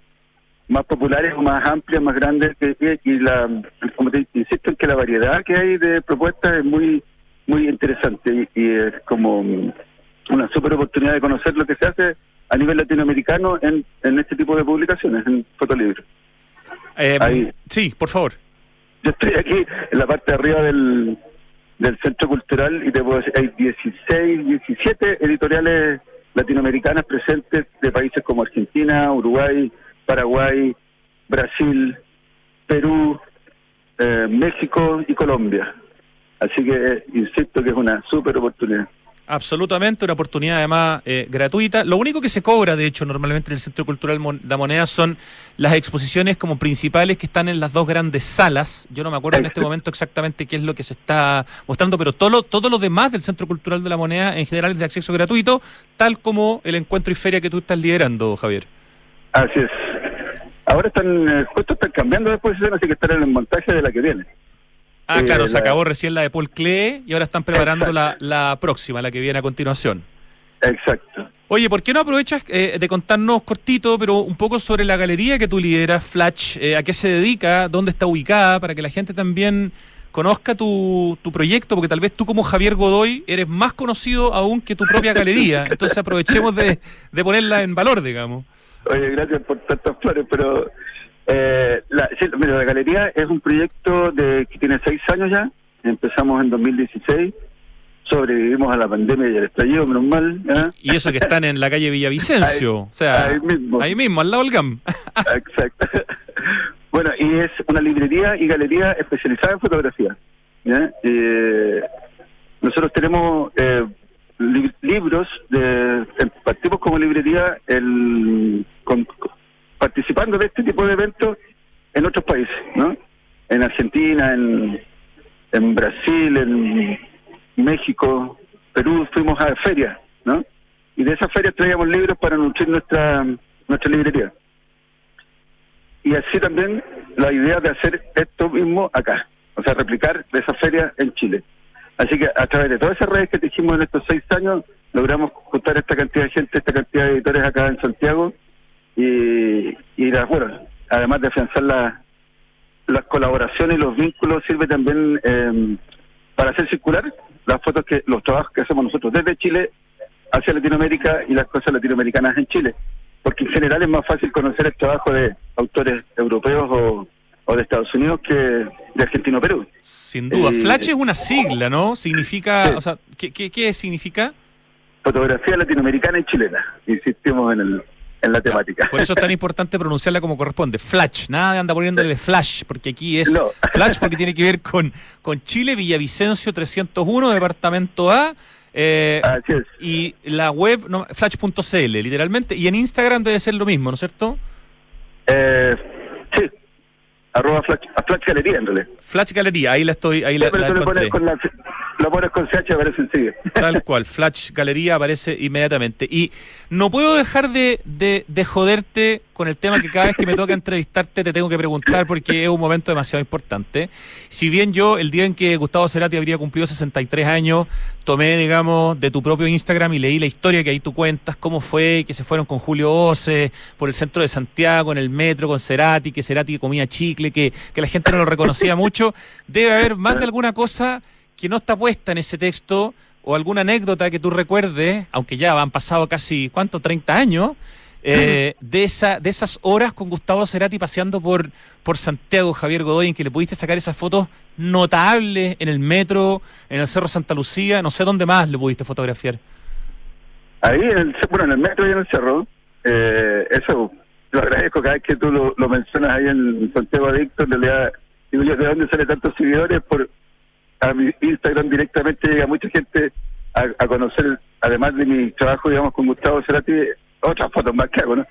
más populares o más amplias, más grandes, y la, como te insisto en que la variedad que hay de propuestas es muy muy interesante y, y es como una super oportunidad de conocer lo que se hace a nivel latinoamericano en, en este tipo de publicaciones, en fotolibros. Eh, Ahí. Sí, por favor. Yo estoy aquí en la parte de arriba del, del centro cultural y te puedo decir, hay 16, 17 editoriales latinoamericanas presentes de países como Argentina, Uruguay, Paraguay, Brasil, Perú, eh, México y Colombia. Así que eh, insisto que es una súper oportunidad. Absolutamente, una oportunidad además eh, gratuita. Lo único que se cobra, de hecho, normalmente en el Centro Cultural Mon- La Moneda son las exposiciones como principales que están en las dos grandes salas. Yo no me acuerdo en este momento exactamente qué es lo que se está mostrando, pero todo lo, todo lo demás del Centro Cultural de La Moneda en general es de acceso gratuito, tal como el encuentro y feria que tú estás liderando, Javier. Así es. Ahora están, eh, justo están cambiando de posición, así que están en el montaje de la que viene. Ah, Eh, claro, se acabó recién la de Paul Klee y ahora están preparando la, la próxima, la que viene a continuación. Exacto. Oye, ¿por qué no aprovechas eh, de contarnos cortito, pero un poco sobre la galería que tú lideras, Flash, eh, a qué se dedica, dónde está ubicada, para que la gente también conozca tu, tu proyecto, porque tal vez tú como Javier Godoy eres más conocido aún que tu propia galería, entonces aprovechemos de, de ponerla en valor, digamos. Oye, gracias por tantas flores, pero eh, la, sí, mira, la galería es un proyecto de que tiene seis años ya. Empezamos en 2016, sobrevivimos a la pandemia y al estallido, menos mal. Y eso que están en la calle Villavicencio, Ahí- o sea, ahí mismo. ahí mismo, al lado del GAM. *laughs* Exacto. *laughs* Bueno, y es una librería y galería especializada en fotografía. Eh, nosotros tenemos eh, li- libros, de, partimos como librería el, con- participando de este tipo de eventos en otros países, ¿no? En Argentina, en, en Brasil, en México, Perú, fuimos a ferias, ¿no? Y de esas ferias traíamos libros para nutrir nuestra, nuestra librería y así también la idea de hacer esto mismo acá, o sea, replicar de esa feria en Chile. Así que a través de todas esas redes que dijimos en estos seis años, logramos juntar esta cantidad de gente, esta cantidad de editores acá en Santiago y, y las, bueno, además de afianzar la- las colaboraciones y los vínculos, sirve también eh, para hacer circular las fotos que, los trabajos que hacemos nosotros desde Chile hacia Latinoamérica y las cosas latinoamericanas en Chile. Porque en general es más fácil conocer el trabajo de autores europeos o, o de Estados Unidos que de Argentina o Perú. Sin duda. Eh, Flash es una sigla, ¿no? Significa, o sea, ¿qué, qué, qué significa? Fotografía latinoamericana y chilena, insistimos en, el, en la temática. Por eso es tan importante pronunciarla como corresponde. Flash, nada de anda poniéndole flash, porque aquí es No. *laughs* flash porque tiene que ver con, con Chile, Villavicencio 301, departamento A. eh, Y la web, no, flash.cl, literalmente. Y en Instagram debe ser lo mismo, ¿no es cierto? Eh, sí, arroba flash, a flash galería en realidad. Flash Galería, ahí la estoy, ahí la, Sí, pero la tú le encontré. pones con la, lo pones con CH aparece enseguida. Tal *laughs* cual, Flash Galería aparece inmediatamente. Y no puedo dejar de, de, de joderte con el tema que cada vez que me toca entrevistarte te tengo que preguntar porque es un momento demasiado importante. Si bien yo, el día en que Gustavo Cerati habría cumplido 63 años, tomé, digamos, de tu propio Instagram y leí la historia que ahí tú cuentas, cómo fue, que se fueron con Julio Ose por el centro de Santiago, en el metro con Cerati, que Cerati comía chicle, que, que la gente no lo reconocía mucho. Debe haber más de alguna cosa que no está puesta en ese texto o alguna anécdota que tú recuerdes, aunque ya han pasado casi, ¿cuánto? 30 años, eh, de, esa, de esas horas con Gustavo Cerati paseando por, por Santiago, Javier Godoy, en que le pudiste sacar esas fotos notables en el metro, en el Cerro Santa Lucía, no sé dónde más le pudiste fotografiar. Ahí, en el, bueno, en el metro y en el cerro, eh, eso lo agradezco cada vez que tú lo, lo mencionas ahí en Santiago Adicto, en realidad, digo yo, ¿de dónde salen tantos seguidores? Por, a mi Instagram directamente llega mucha gente a, conocer, además de mi trabajo, digamos, con Gustavo Cerati, otras fotos más que hago, ¿no?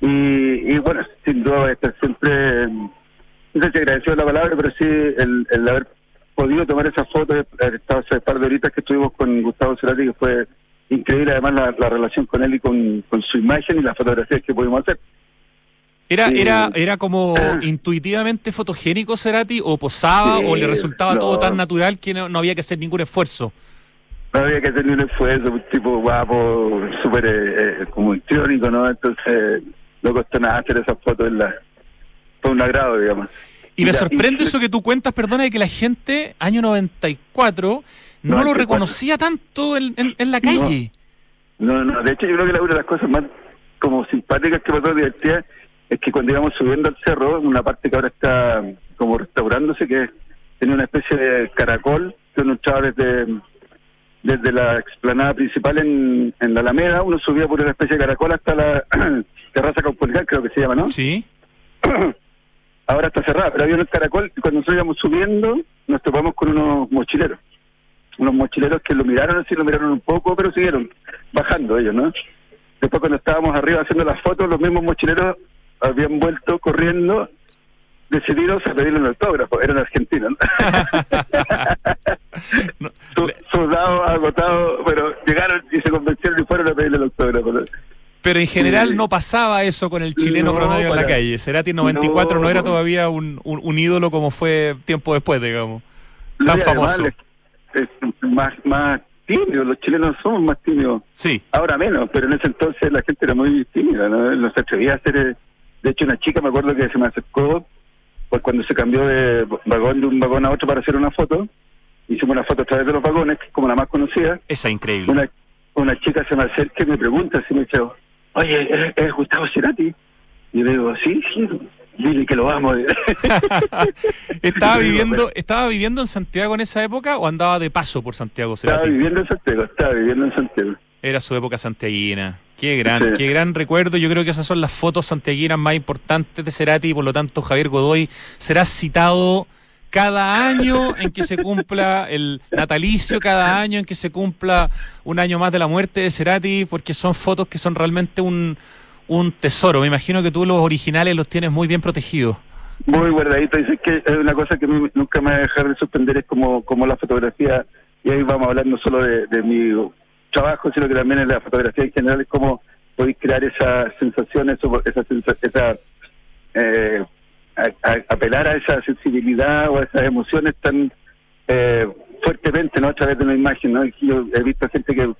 Y, y bueno, sin duda estar siempre, no sé si agradecido la palabra, pero sí el, el haber podido tomar esas fotos, haber estado hace un par de horitas que estuvimos con Gustavo Cerati, que fue increíble además la, la relación con él y con, con su imagen y las fotografías que pudimos hacer. ¿Era, Sí. era, era como *clears throat* intuitivamente fotogénico Cerati o posaba Sí, o le resultaba no. todo tan natural que no, no había que hacer ningún esfuerzo? No había que hacer ni un esfuerzo, un tipo guapo, súper eh, eh, como histriónico, ¿no? Entonces no costó nada hacer esas fotos, en la, fue un agrado, digamos. Y me sorprende eso que tú cuentas, perdona, de que la gente, año 94, no lo 94. reconocía tanto en, en- en la calle. No, no, de hecho yo creo que la- una de las cosas más como simpáticas que pasó divertidas es que cuando íbamos subiendo al cerro, una parte que ahora está como restaurándose, que tenía una especie de caracol que uno entraba desde, desde la explanada principal en, en la Alameda, uno subía por una especie de caracol hasta la *clears throat* terraza caupolicán, creo que se llama, ¿no? Sí. *clears throat* ahora está cerrada, pero había un caracol y cuando nosotros íbamos subiendo nos topamos con unos mochileros. Unos mochileros que lo miraron así, lo miraron un poco, pero siguieron bajando ellos, ¿no? Después cuando estábamos arriba haciendo las fotos, los mismos mochileros habían vuelto corriendo decididos a pedirle un autógrafo, eran argentinos. ¿no? *laughs* Su- Sudados, agotados, pero llegaron y se convencieron y fueron a pedirle el autógrafo. ¿no? Pero en general no pasaba eso con el chileno No, promedio en la calle. Cerati en 94 no, era No. todavía un, un, un ídolo como fue tiempo después, digamos. No, Tan además famoso. es más, más tímidos, los chilenos somos más tímidos. Sí. Ahora menos, pero en ese entonces la gente era muy tímida, ¿no? No se atrevía a hacer... De hecho, una chica me acuerdo que se me acercó pues cuando se cambió de vagón de un vagón a otro para hacer una foto. Hicimos una foto a través de los vagones, que es como la más conocida. Esa increíble. Una, una chica se me acerca y me pregunta si me dice, oye, ¿es, es Gustavo Cerati? Y yo le digo, sí, sí, dile que lo amo. *laughs* *laughs* ¿Estaba viviendo, ¿Estaba viviendo en Santiago en esa época o andaba de paso por Santiago Estaba Cerati? viviendo en Santiago, estaba viviendo en Santiago. Era su época santiaguina. Qué gran, Sí. qué gran recuerdo. Yo creo que esas son las fotos santiaguinas más importantes de Cerati y por lo tanto Javier Godoy será citado cada año en que se cumpla el natalicio, cada año en que se cumpla un año más de la muerte de Cerati, porque son fotos que son realmente un, un tesoro. Me imagino que tú los originales los tienes muy bien protegidos. Muy guardadito. Dice que es una cosa que nunca me va a dejar de sorprender, es como, como la fotografía, y ahí vamos a hablar no solo de, de mi trabajo, sino que también en la fotografía en general, es cómo podéis crear esa sensación, eso, esa, esa eh, a- a- apelar a esa sensibilidad o a esas emociones tan eh, fuertemente, ¿no? A través de una imagen, ¿no? Yo he visto gente que,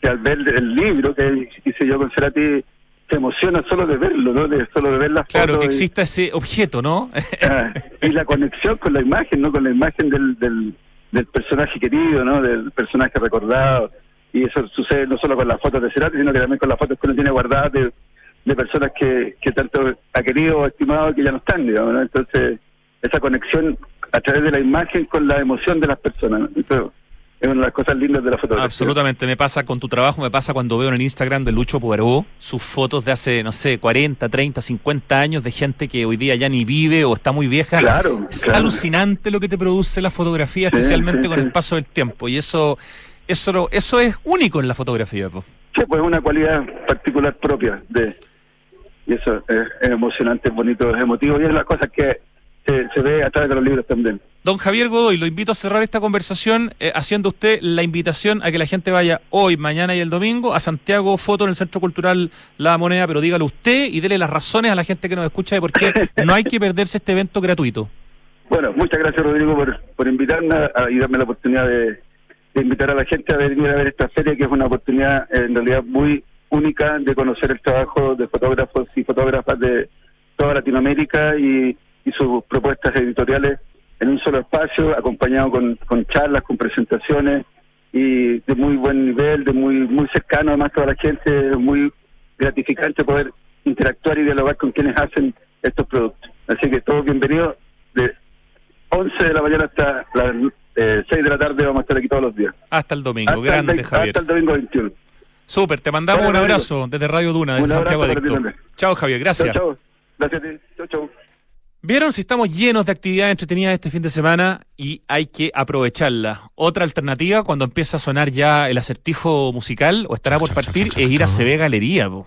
que al ver el libro que hice yo con Cerati se emociona solo de verlo, ¿no? De, solo de ver las Claro, fotos que y- exista ese objeto, ¿no? Ah, y la conexión con la imagen, ¿no? Con la imagen del, del, del personaje querido, ¿no? Del personaje recordado. Y eso sucede no solo con las fotos de Cerati, sino que también con las fotos que uno tiene guardadas de, de personas que, que tanto ha querido o estimado que ya no están, digamos, ¿no? Entonces, esa conexión a través de la imagen con la emoción de las personas, ¿no? Eso es una de las cosas lindas de la fotografía. Absolutamente, me pasa con tu trabajo, me pasa cuando veo en el Instagram de Lucho Poirot sus fotos de hace, no sé, 40, 30, 50 años de gente que hoy día ya ni vive o está muy vieja. Claro, Es claro. alucinante lo que te produce la fotografía, Sí, especialmente sí, con sí. el paso del tiempo. Y eso, eso, eso es único en la fotografía. po. Sí, pues es una cualidad particular propia de y eso es, es emocionante, es bonito, es emotivo y es las cosas que se, se ve a través de los libros también. Don Javier Godoy, lo invito a cerrar esta conversación eh, haciendo usted la invitación a que la gente vaya hoy, mañana y el domingo a Santiago Foto en el Centro Cultural La Moneda, pero dígalo usted y dele las razones a la gente que nos escucha de por qué no hay que perderse este evento gratuito. *laughs* Bueno, muchas gracias Rodrigo por, por invitarme a- y darme la oportunidad de, invitar a la gente a venir a ver esta feria, que es una oportunidad en realidad muy única de conocer el trabajo de fotógrafos y fotógrafas de toda Latinoamérica y, sus propuestas editoriales en un solo espacio, acompañado con, charlas, con presentaciones y de muy buen nivel, de muy muy cercano además toda la gente, es muy gratificante poder interactuar y dialogar con quienes hacen estos productos. Así que todos bienvenidos de 11 de la mañana hasta las eh, 6 de la tarde vamos a estar aquí todos los días. Hasta el domingo. Hasta Grande, Javier. Hasta el domingo 21. Súper, te mandamos Bueno, un amigo. abrazo desde Radio Duna, desde Santiago Adicto. Chao, Javier, gracias. Chao, chao. Gracias a ti. Chao, chao. Vieron si estamos llenos de actividades entretenidas este fin de semana y hay que aprovecharla. Otra alternativa cuando empieza a sonar ya el acertijo musical o estará por partir es ir a CB Galería, po,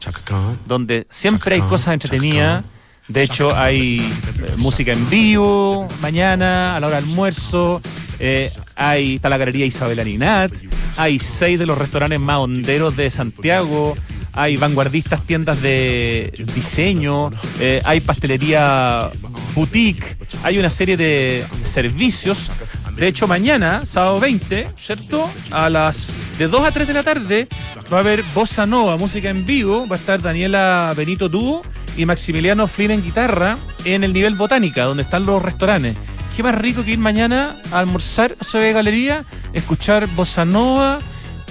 donde siempre hay cosas entretenidas. De hecho, hay eh, música en vivo mañana a la hora del almuerzo. eh, hay, está la galería Isabel Aninat. Hay seis de los restaurantes más honderos de Santiago. Hay vanguardistas tiendas de diseño. eh, hay pastelería boutique. Hay una serie de servicios. De hecho, mañana, sábado 20, ¿cierto? A las de 2 a 3 de la tarde va a haber Bossa Nova, música en vivo. Va a estar Daniela Benito Dúo y Maximiliano Flynn en guitarra en el nivel botánica, donde están los restaurantes. Qué más rico que ir mañana a almorzar CB Galería, escuchar Bossa Nova,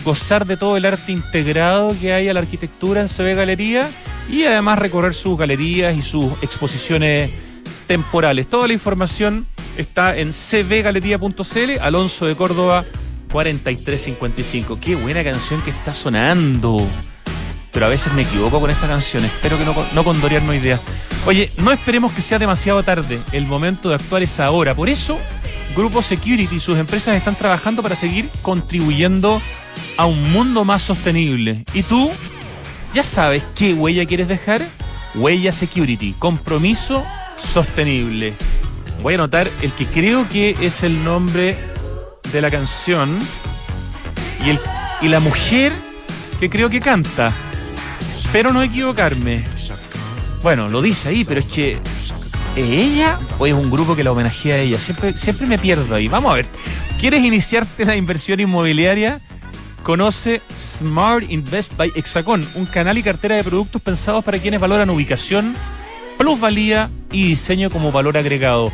gozar de todo el arte integrado que hay a la arquitectura en CB Galería y además recorrer sus galerías y sus exposiciones temporales. Toda la información está en cbgalería.cl, Alonso de Córdoba 4355. Qué buena canción que está sonando. Pero a veces me equivoco con esta canción. Espero que no, no con Dorian no idea. Oye, no esperemos que sea demasiado tarde. El momento de actuar es ahora. Por eso, Grupo Security y sus empresas están trabajando para seguir contribuyendo a un mundo más sostenible. ¿Y tú? ¿Ya sabes qué huella quieres dejar? Huella Security, compromiso sostenible. Voy a anotar el que creo que es el nombre de la canción y, el, y la mujer que creo que canta. Espero no equivocarme. Bueno, lo dice ahí, pero es que ¿es ella o es un grupo que la homenajea a ella? Siempre, siempre me pierdo ahí. Vamos a ver. ¿Quieres iniciarte la inversión inmobiliaria? Conoce Smart Invest by Hexacon, un canal y cartera de productos pensados para quienes valoran ubicación, plusvalía y diseño como valor agregado.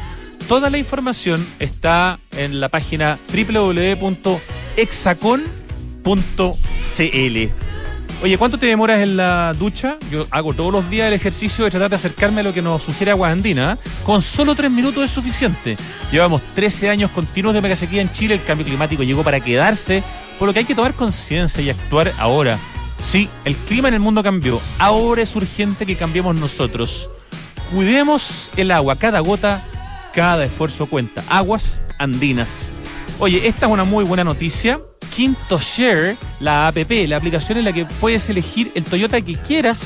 Toda la información está en la página www.hexacon.cl. Oye, ¿cuánto te demoras en la ducha? Yo hago todos los días el ejercicio de tratar de acercarme a lo que nos sugiere Aguas Andina. ¿eh? Con solo tres minutos es suficiente. Llevamos 13 años continuos de mega sequía en Chile. El cambio climático llegó para quedarse, por lo que hay que tomar conciencia y actuar ahora. Sí, el clima en el mundo cambió. Ahora es urgente que cambiemos nosotros. Cuidemos el agua, cada gota, cada esfuerzo cuenta. Aguas andinas. Oye, esta es una muy buena noticia. Quinto Share, la app, la aplicación en la que puedes elegir el Toyota que quieras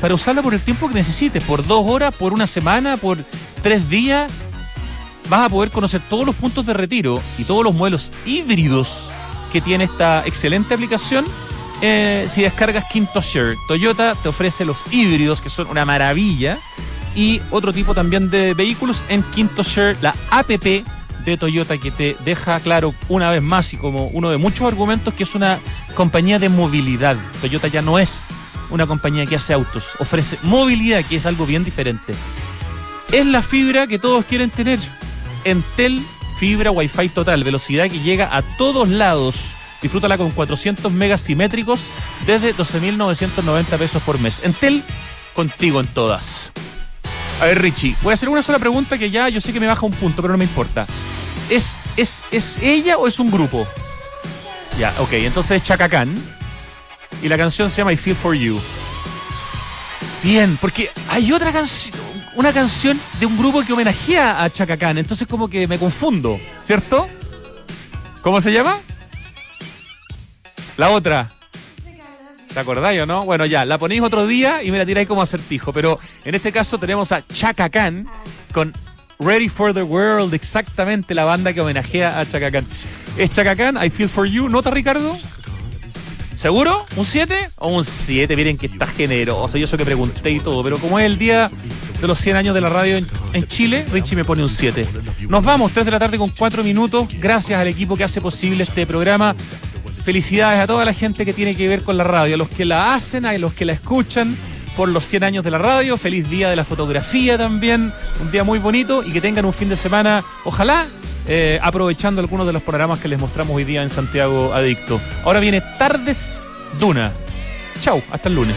para usarla por el tiempo que necesites, por dos horas, por una semana, por tres días. Vas a poder conocer todos los puntos de retiro y todos los modelos híbridos que tiene esta excelente aplicación. eh, si descargas Quinto Share, Toyota te ofrece los híbridos que son una maravilla y otro tipo también de vehículos en Quinto Share, la app de Toyota que te deja claro una vez más y como uno de muchos argumentos que es una compañía de movilidad. Toyota ya no es una compañía que hace autos, ofrece movilidad que es algo bien diferente. Es la fibra que todos quieren tener. Entel Fibra Wi-Fi total, velocidad que llega a todos lados. Disfrútala con 400 megas simétricos desde 12.990 pesos por mes. Entel, contigo en todas. A ver, Richie, voy a hacer una sola pregunta que ya yo sé que me baja un punto, pero no me importa. ¿Es, es, es ella o es un grupo? Ya, ok, entonces es Chaka. Y la canción se llama I Feel For You. Bien, porque hay otra canción, una canción de un grupo que homenajea a Chaka Khan, entonces como que me confundo, ¿cierto? ¿Cómo se llama? La otra. ¿Te acordáis o no? Bueno, ya, la ponéis otro día y me la tiráis como acertijo. Pero en este caso tenemos a Chaka con Ready for the World, exactamente la banda que homenajea a Chaka Khan. Es Chaka Khan, I Feel For You, ¿nota Ricardo? ¿Seguro? ¿Un 7 o un 7? Miren que está generoso. Yo eso que pregunté y todo. Pero como es el día de los 100 años de la radio en, en Chile, Richie me pone un 7. Nos vamos, 3 de la tarde con 4 minutos. Gracias al equipo que hace posible este programa. Felicidades a toda la gente que tiene que ver con la radio, a los que la hacen, a los que la escuchan por los 100 años de la radio. Feliz día de la fotografía también. Un día muy bonito y que tengan un fin de semana, ojalá, eh, aprovechando algunos de los programas que les mostramos hoy día en Santiago Adicto. Ahora viene Tardes Duna. Chau, hasta el lunes.